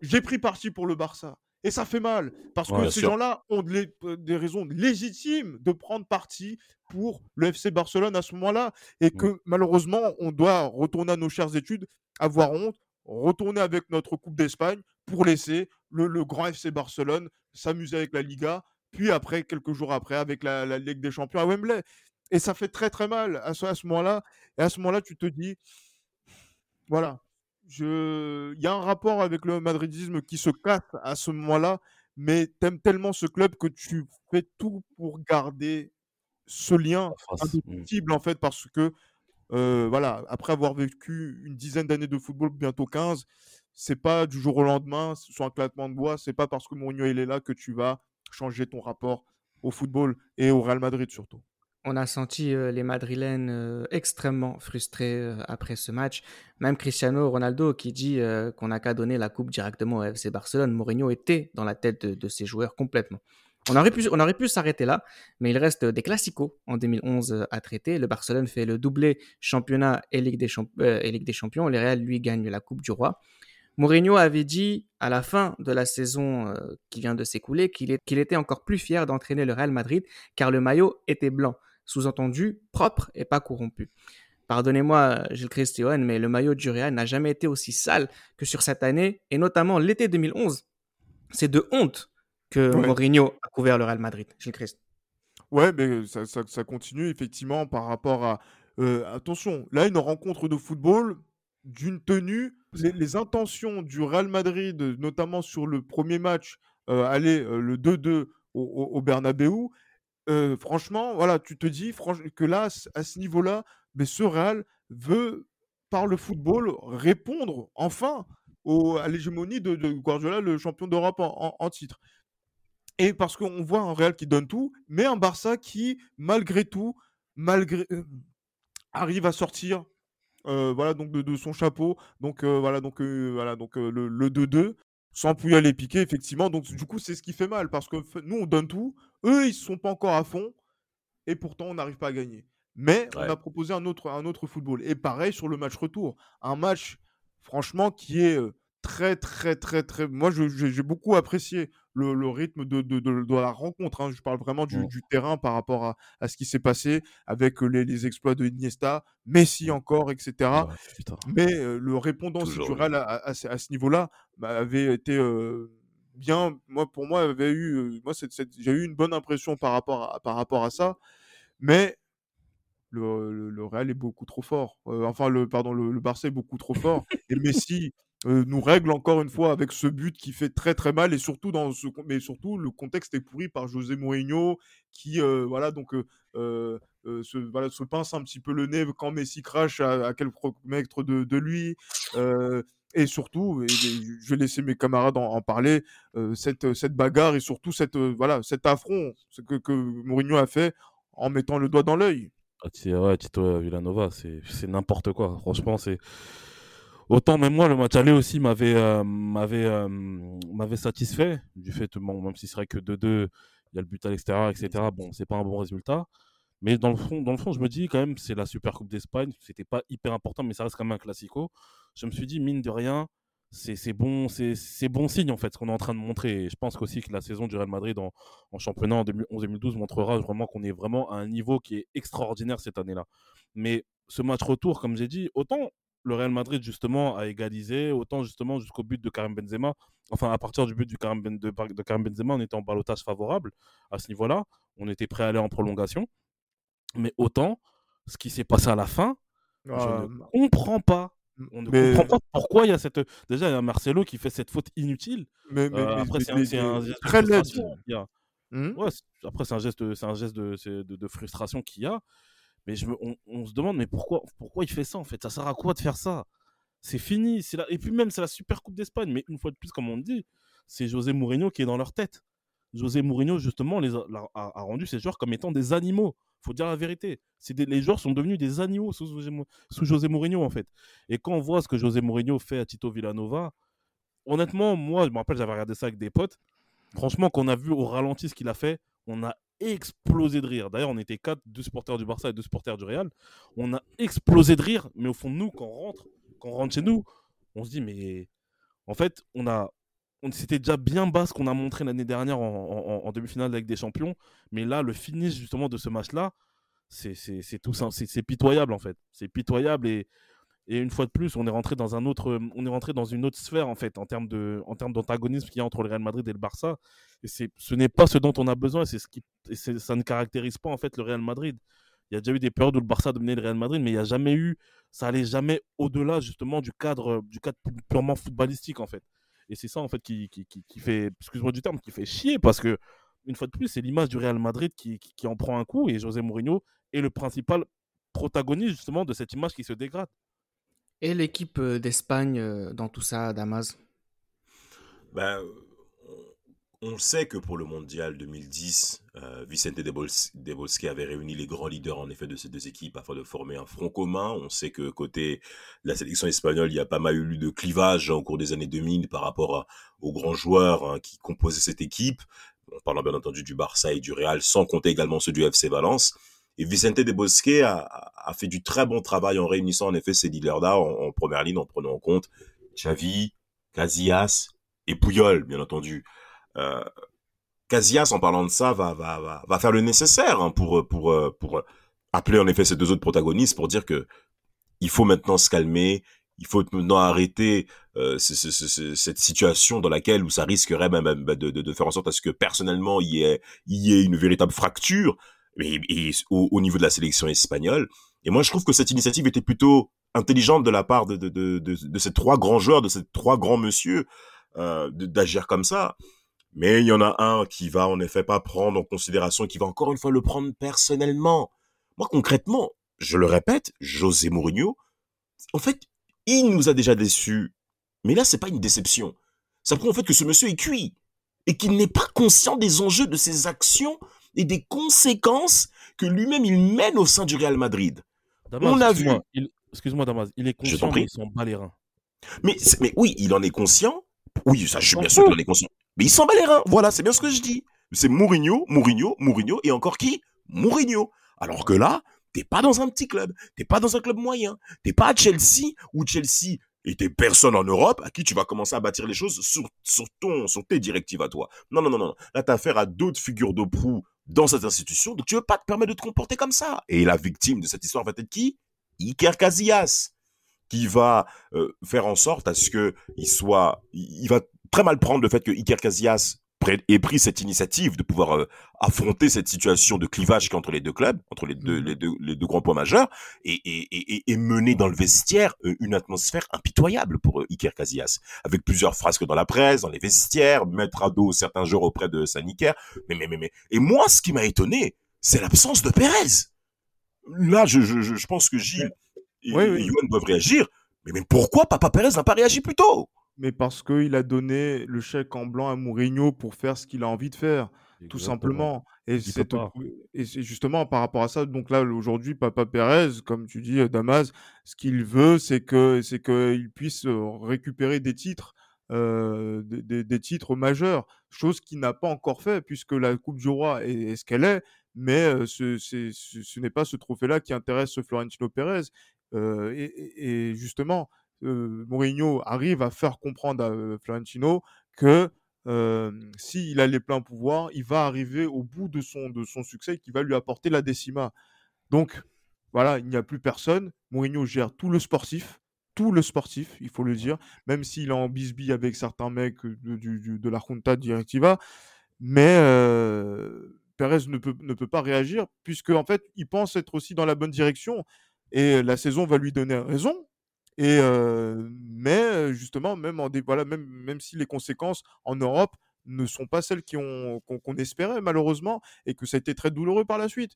j'ai pris parti pour le Barça. Et ça fait mal, parce Ouais, que ces gens-là ont de euh, des raisons légitimes de prendre parti pour le FC Barcelone à ce moment-là, et Mm. que malheureusement, on doit retourner à nos chères études, avoir honte, retourner avec notre Coupe d'Espagne pour laisser le, le grand FC Barcelone s'amuser avec la Liga, puis après, quelques jours après, avec la, la Ligue des Champions à Wembley. Et ça fait très très mal à ce, à ce moment-là. Et à ce moment-là, tu te dis, voilà, je... il y a un rapport avec le madridisme qui se casse à ce moment-là, mais t'aimes tellement ce club que tu fais tout pour garder ce lien La face. Mm. indéfectible en fait, parce que euh, voilà, après avoir vécu une dizaine d'années de football, bientôt 15, c'est pas du jour au lendemain, sur un claquement de bois, c'est pas parce que Mourinho est là que tu vas changer ton rapport au football et au Real Madrid surtout. On a senti euh, les Madrilènes euh, extrêmement frustrés euh, après ce match. Même Cristiano Ronaldo qui dit qu'on n'a qu'à donner la coupe directement au FC Barcelone. Mourinho était dans la tête de, ses joueurs complètement. On aurait pu, on aurait pu s'arrêter là, mais il reste des classicos en 2011 euh, à traiter. Le Barcelone fait le doublé championnat et Ligue des, Champ- et Ligue des Champions. Le Real, lui, gagne la Coupe du Roi. Mourinho avait dit à la fin de la saison euh, qui vient de s'écouler qu'il était encore plus fier d'entraîner le Real Madrid car le maillot était blanc sous-entendu propre et pas corrompu. Pardonnez-moi, Gilles Christian, mais le maillot du Real n'a jamais été aussi sale que sur cette année, et notamment l'été 2011. C'est de honte que Ouais. Mourinho a couvert le Real Madrid, Gilles Christ. Ouais, mais ça, ça- ça continue effectivement par rapport à. euh, attention, là, une rencontre de football d'une tenue. Les, les intentions du Real Madrid, notamment sur le premier match, euh, aller euh, le 2-2 au, au, Bernabeu, euh, franchement, voilà, tu te dis que là, à ce niveau-là, mais ce Real veut, par le football, répondre enfin à l'hégémonie de, de Guardiola, le champion d'Europe en, titre. Et parce qu'on voit un Real qui donne tout, mais un Barça qui, malgré tout, malgré, arrive à sortir voilà, donc de, de son chapeau. Donc euh, voilà, donc, euh, voilà, donc euh, le, le 2-2, sans plus aller piquer, effectivement. Donc du coup, c'est ce qui fait mal, parce que nous, on donne tout. Eux, ils sont pas encore à fond, et pourtant, on n'arrive pas à gagner. Mais on a proposé un autre, un autre football. Et pareil sur le match retour. Un match, franchement, qui est euh, très, très, très, très. Moi, j'ai beaucoup apprécié le, le rythme de, de, de- de la rencontre. hein. Je parle vraiment du, Mm. du terrain par rapport à, à ce qui s'est passé avec euh, les, les exploits de Iniesta, Messi encore, etc. Mais euh, le répondant Toujours à, à- à ce- à ce niveau-là bah, avait été euh, bien. Moi, pour moi, avait eu. euh, moi, j'ai eu une bonne impression par rapport à, par rapport à ça. Mais le, le, le Real est beaucoup trop fort. Enfin, le, pardon, le, le Barça est beaucoup trop fort. Et Messi euh, nous règle encore une fois avec ce but qui fait très très mal. Et surtout, dans ce, mais surtout le contexte est pourri par José Mourinho qui, euh, voilà, donc. euh, se, voilà, se pince un petit peu le nez quand Messi crache à, quelques mètres de, de lui. Et surtout, je vais laisser mes camarades en, parler, cette, cette bagarre et surtout cette, voilà, cet affront que, Mourinho a fait en mettant le doigt dans l'œil. Ah, ouais, Tito Villanova, c'est c'est n'importe quoi. Franchement, c'est. Autant même moi, le match aller aussi m'avait euh, m'avait euh, m'avait satisfait du fait, bon, même si c'est que 2-2, il y a le but à l'extérieur, etc. Bon, c'est pas un bon résultat. Mais dans le fond, dans le fond, je me dis quand même, c'est la Super Coupe d'Espagne. C'était pas hyper important, mais ça reste quand même un classico. Je me suis dit, mine de rien, c'est bon, c'est bon signe en fait ce qu'on est en train de montrer. Et je pense qu'aussi que la saison du Real Madrid en, en championnat en 2011-2012 montrera vraiment qu'on est vraiment à un niveau qui est extraordinaire cette année-là. Mais ce match retour, comme j'ai dit, autant le Real Madrid justement a égalisé, autant justement jusqu'au but de Karim Benzema. Enfin, à partir du but du Karim Ben- de, de Karim Benzema, on était en balotage favorable à ce niveau-là. On était prêt à aller en prolongation. Mais autant, ce qui s'est passé à la fin, je Ah, ne comprends pas. On ne mais, comprend pas pourquoi il y a cette. Déjà, il y a Marcelo qui fait cette faute inutile. mais, mais- Euh, après, c'est un, de très laid. frustration. qu'il y a. Ouais, c'est- après, c'est un geste, c'est un geste de, de, de frustration qu'il y a. Mais je me- on, on se demande, mais pourquoi, pourquoi il fait ça en fait? Ça sert à quoi de faire ça? C'est fini. c'est. Et puis même, c'est la Super Coupe d'Espagne. Mais une fois de plus, comme on dit, c'est José Mourinho qui est dans leur tête. José Mourinho, justement, les a, rendu ces joueurs comme étant des animaux faut dire la vérité. C'est les joueurs sont devenus des animaux sous, José Mourinho, en fait. Et quand on voit ce que José Mourinho fait à Tito Villanova, honnêtement, moi, je me rappelle, j'avais regardé ça avec des potes. Franchement, quand on a vu au ralenti ce qu'il a fait, on a explosé de rire. D'ailleurs, on était quatre, deux supporters du Barça et deux supporters du Real. On a explosé de rire, mais au fond de nous, quand on rentre, quand on rentre chez nous, on se dit, mais en fait, on a, c'était déjà bien bas ce qu'on a montré l'année dernière en, demi-finale avec des champions, mais là, le finish justement de ce match-là, c'est tout ça, c'est pitoyable en fait. C'est pitoyable et, et une fois de plus, on est rentré dans un autre, on est rentré dans une autre sphère en fait en termes de, en termes d'antagonisme qu'il y a entre le Real Madrid et le Barça. Et c'est, ce n'est pas ce dont on a besoin. C'est ce qui, ça ne caractérise pas en fait le Real Madrid. Il y a déjà eu des périodes où le Barça dominait le Real Madrid, mais il n'y a jamais eu, ça allait jamais au-delà justement du cadre, du cadre purement footballistique en fait. Et c'est ça en fait qui, qui, qui, fait, excuse-moi du terme, qui fait chier parce que une fois de plus, c'est l'image du Real Madrid qui, qui, en prend un coup et José Mourinho est le principal protagoniste justement de cette image qui se dégrade. Et l'équipe euh, d'Espagne euh, dans tout ça, Damas? Ben, on sait que pour le mondial 2010, euh, Vicente de Bosque avait réuni les grands leaders en effet de ces deux équipes afin de former un front commun. On sait que côté la sélection espagnole, il y a pas mal eu de clivage au cours des années 2000 par rapport aux grands joueurs hein, qui composaient cette équipe. On parle bien entendu du Barça et du Real, sans compter également ceux du FC Valence. Et Vicente de Bosque a, fait du très bon travail en réunissant en effet ces leaders-là en, première ligne, en prenant en compte Xavi, Casillas et Puyol, bien entendu. Euh, Casillas, en parlant de ça, va, va, va, faire le nécessaire hein, pour, pour, pour appeler en effet ces deux autres protagonistes pour dire que il faut maintenant se calmer, il faut maintenant arrêter euh, cette situation dans laquelle où ça risquerait même de, de, faire en sorte à ce que personnellement il y ait, il y ait une véritable fracture et, au, niveau de la sélection espagnole. Et moi, je trouve que cette initiative était plutôt intelligente de la part de, de, de, de, ces trois grands joueurs, de ces trois grands monsieur, euh, d'agir comme ça. Mais il y en a un qui va en effet pas prendre en considération, qui va encore une fois le prendre personnellement. Moi, concrètement, je le répète, José Mourinho, en fait, il nous a déjà déçus. Mais là, c'est pas une déception. Ça prouve en fait que ce monsieur est cuit et qu'il n'est pas conscient des enjeux de ses actions et des conséquences que lui-même il mène au sein du Real Madrid. On a vu. Excuse-moi, Damas, il est conscient bat les reins. Mais, mais oui, il en est conscient. Oui, ça, je suis bien sûr qu'il en est conscient. Mais il s'en bat les reins. Voilà, c'est bien ce que je dis. C'est Mourinho, Mourinho, Mourinho et encore qui? Mourinho. Alors que là, t'es pas dans un petit club, t'es pas dans un club moyen, t'es pas à Chelsea où Chelsea et t'es personne en Europe à qui tu vas commencer à bâtir les choses sur, sur, ton, sur tes directives à toi. Non, non, non, non. Là, t'as affaire à d'autres figures de proue dans cette institution, donc tu veux pas te permettre de te comporter comme ça. Et la victime de cette histoire va être qui? Iker Casillas, qui va euh, faire en sorte à ce que il soit, il va très mal prendre le fait que Iker Casillas ait pris cette initiative de pouvoir euh, affronter cette situation de clivage qui entre les deux clubs, entre les deux, mhm. les deux, les deux grands points majeurs, et, et, et, et, mener dans le vestiaire euh, une atmosphère impitoyable pour euh, Iker Casillas, avec plusieurs frasques dans la presse, dans les vestiaires, mettre à dos certains joueurs auprès de San Iker. Mais, mais, mais, mais. Et moi, ce qui m'a étonné, c'est l'absence de Pérez. Là, je, je, je pense que Gilles et, oui, doivent réagir. Mais, mais pourquoi Papa Pérez n'a pas réagi plus tôt? Mais parce qu'il a donné le chèque en blanc à Mourinho pour faire ce qu'il a envie de faire, tout simplement. Et c'est, et justement par rapport à ça, donc là, aujourd'hui, Papa Pérez, comme tu dis, Damas, ce qu'il veut, c'est que c'est qu'il puisse récupérer des titres, euh, des, des, titres majeurs, chose qu'il n'a pas encore fait, puisque la Coupe du Roi est, ce qu'elle est, mais ce, n'est pas ce trophée-là qui intéresse Florentino Pérez. Euh, et, et, justement, euh, Mourinho arrive à faire comprendre à euh, Florentino que s'il a les pleins pouvoirs, il va arriver au bout de son, de son succès qui va lui apporter la décima. Donc, voilà, il n'y a plus personne. Mourinho gère tout le sportif, tout le sportif, il faut le dire, même s'il est en bisbille avec certains mecs de, de la Junta Directiva. Mais euh, Perez ne peut, ne peut pas réagir, puisque en fait, il pense être aussi dans la bonne direction. Et la saison va lui donner raison, et mais justement, même, en voilà, même, même si les conséquences en Europe ne sont pas celles qu'on, espérait malheureusement, et que ça a été très douloureux par la suite.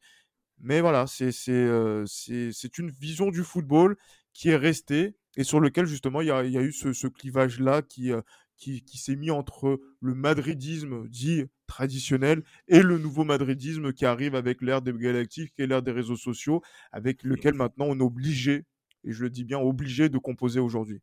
Mais voilà, c'est, c'est, c'est, une vision du football qui est restée et sur lequel justement il y a, y a eu ce, ce clivage-là qui, qui, qui s'est mis entre le madridisme dit traditionnel et le nouveau madridisme qui arrive avec l'ère des galactiques et l'ère des réseaux sociaux, avec lequel maintenant on est obligé, et je le dis bien obligé, de composer aujourd'hui.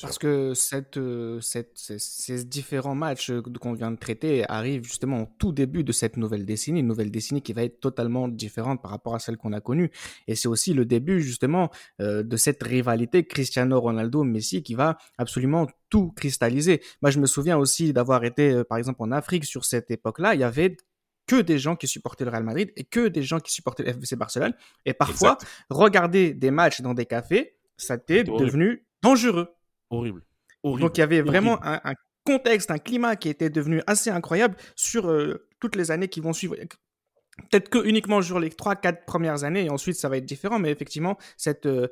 Parce que cette, euh, cette, ces, ces différents matchs euh, qu'on vient de traiter arrivent justement au tout début de cette nouvelle décennie, une nouvelle décennie qui va être totalement différente par rapport à celle qu'on a connue. Et c'est aussi le début justement euh, de cette rivalité Cristiano Ronaldo-Messi qui va absolument tout cristalliser. Moi, je me souviens aussi d'avoir été, par exemple, en Afrique sur cette époque-là. Il y avait que des gens qui supportaient le Real Madrid et que des gens qui supportaient le FC Barcelone. Et parfois, Exact. regarder des matchs dans des cafés, ça t'est devenu dangereux. Horrible. Horrible. Donc il y avait vraiment un, un contexte, un climat qui était devenu assez incroyable sur euh, toutes les années qui vont suivre. Peut-être que uniquement sur les 3-4 premières années et ensuite ça va être différent, mais effectivement, cette, euh,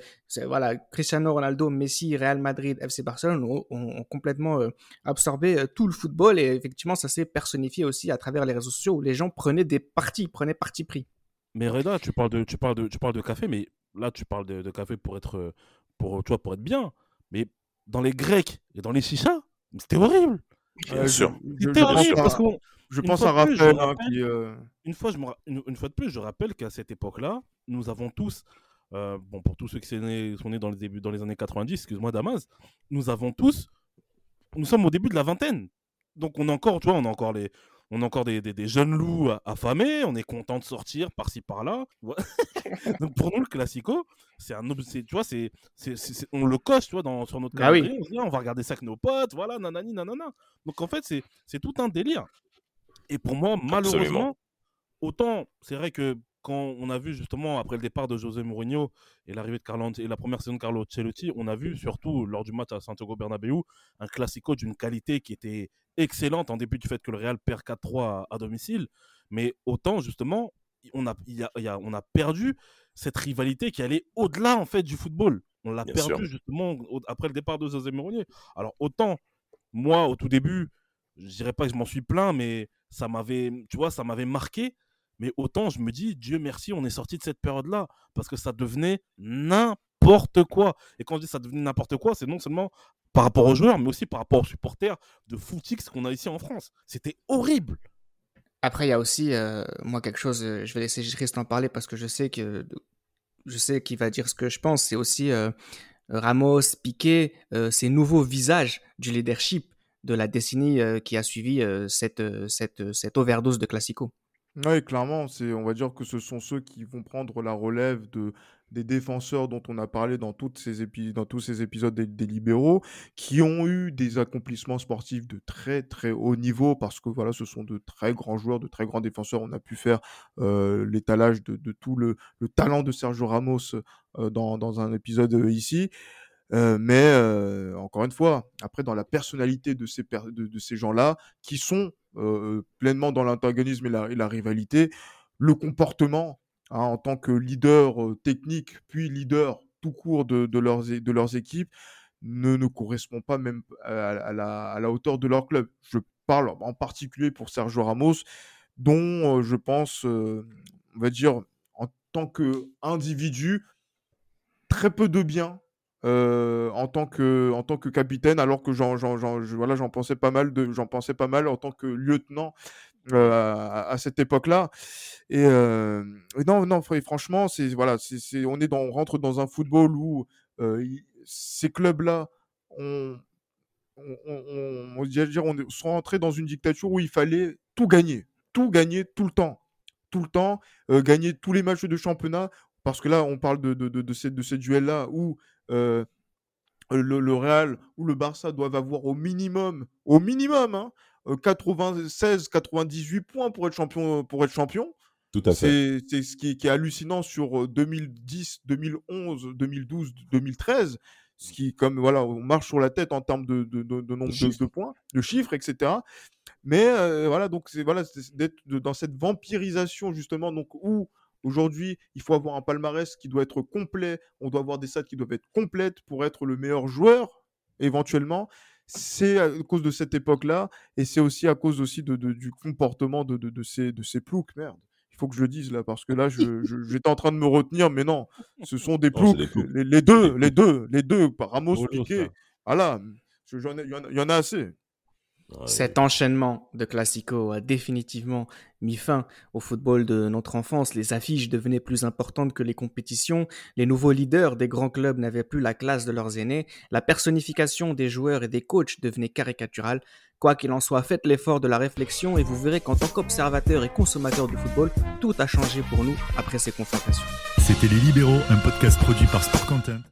voilà, Cristiano Ronaldo, Messi, Real Madrid, FC Barcelone ont, complètement euh, absorbé euh, tout le football et effectivement ça s'est personnifié aussi à travers les réseaux sociaux où les gens prenaient des partis, prenaient parti pris. Mais Reda, tu parles de, tu parles de, tu parles de café, mais là, tu parles de, café pour être, pour, tu vois, pour être bien. Mais dans les Grecs et dans les chichas, c'était horrible. Bien Euh, je- sûr. je- pense à- parce qu'on, Je Une pense fois à de plus, je Raphaël, hein, rappelle- qui. euh, une fois, je me ra- une, une fois de plus, je rappelle qu'à cette époque-là, nous avons tous, euh, bon, pour tous ceux qui sont nés, sont nés dans les débuts, dans les années 90, excuse-moi Damas, nous avons tous, nous sommes au début de la vingtaine. Donc on a encore, tu vois, on a encore les, on a encore des, des- des jeunes loups affamés, on est content de sortir par-ci par-là. Donc pour nous le classico, c'est un, tu vois, c'est, on le coche, tu vois, dans, sur notre Ah oui. calendrier, on ah, on va regarder ça avec nos potes, voilà, nanani, nanana. Donc en fait, c'est, c'est tout un délire. Et pour moi, malheureusement, Absolument. autant c'est vrai que quand on a vu justement après le départ de José Mourinho et l'arrivée de Carlo et la première saison de Carlo Ancelotti, on a vu surtout lors du match à Santiago Bernabéu un classico d'une qualité qui était excellente en début du fait que le Real perd 4-3 à, à domicile, mais autant justement on a, y a- il y a- on a perdu cette rivalité qui allait au-delà en fait du football. On l'a perdu sûr. justement au- après le départ de José Mourinho. Alors autant moi au tout début, je dirais pas que je m'en suis plaint, mais ça m'avait, tu vois, ça m'avait marqué. Mais autant je me dis, Dieu merci, on est sorti de cette période-là. Parce que ça devenait n'importe quoi. Et quand je dis ça devenait n'importe quoi, c'est non seulement par rapport aux joueurs, mais aussi par rapport aux supporters de footix qu'on a ici en France. C'était horrible. Après, il y a aussi, euh, moi, quelque chose, euh, je vais laisser Christ en parler parce que je sais que je sais qu'il va dire ce que je pense. C'est aussi euh, Ramos, Piqué, ces nouveaux visages du leadership de la décennie qui a suivi cette overdose de Classico. Oui, clairement, c'est, on va dire que ce sont ceux qui vont prendre la relève de, des défenseurs dont on a parlé dans, toutes ces épi- dans tous ces épisodes des, libéraux, qui ont eu des accomplissements sportifs de très très haut niveau, parce que voilà, ce sont de très grands joueurs, de très grands défenseurs. On a pu faire euh, l'étalage de, tout le, le talent de Sergio Ramos euh, dans, dans un épisode euh, ici. Euh, mais euh, encore une fois, après, dans la personnalité de ces, de, ces gens-là, qui sont euh, pleinement dans l'antagonisme et la, rivalité, le comportement hein, en tant que leader technique, puis leader tout court de, de leurs, de leurs équipes, ne, ne correspond pas même à, la, à la hauteur de leur club. Je parle en particulier pour Sergio Ramos, dont je pense, on va dire, en tant qu'individu, très peu de bien euh, en tant que en tant que capitaine alors que j'en j'en j'en je- voilà pensais pas mal de j'en pensais pas mal en tant que lieutenant euh, à, cette époque-là. Et, euh, non non fr- franchement c'est voilà c'est on est on rentre dans un football où euh, ces clubs-là on on, dire, sont entrés dans une dictature où il fallait tout gagner, tout gagner tout le temps, tout le temps, gagner tous les matchs de championnat, parce que là, on parle de, de, de, de ces, de ces duels-là où euh, le, le Real ou le Barça doivent avoir au minimum, au minimum, hein, euh, 96, 98 points pour être champion. Pour être champion. Tout à fait. C'est ce qui est, qui est hallucinant sur euh, 2010, 2011, 2012, 2013. Ce qui, comme voilà, on marche sur la tête en termes de, de, de- de nombre de, points, de chiffres, etc. Mais euh, voilà, donc c'est voilà, d'être dans cette vampirisation justement, donc où aujourd'hui il faut avoir un palmarès qui doit être complet, on doit avoir des stats qui doivent être complètes pour être le meilleur joueur éventuellement. C'est à cause de cette époque-là et c'est aussi à cause aussi de, de- du comportement de, de, ces, de ces ploucs, merde. Il faut que je le dise là parce que là, je- je- j'étais en train de me retenir, mais non, ce sont des ploucs. Les, les deux, les deux, les deux, par Ramos, Piqué. là. Voilà, je- j'en ai- il y, en a- il y en a assez. Cet enchaînement de classico a définitivement mis fin au football de notre enfance. Les affiches devenaient plus importantes que les compétitions. Les nouveaux leaders des grands clubs n'avaient plus la classe de leurs aînés. La personnification des joueurs et des coachs devenait caricaturale. Quoi qu'il en soit, faites l'effort de la réflexion et vous verrez qu'en tant qu'observateur et consommateur du football, tout a changé pour nous après ces confrontations. C'était Les Libéraux, un podcast produit par Sport Content.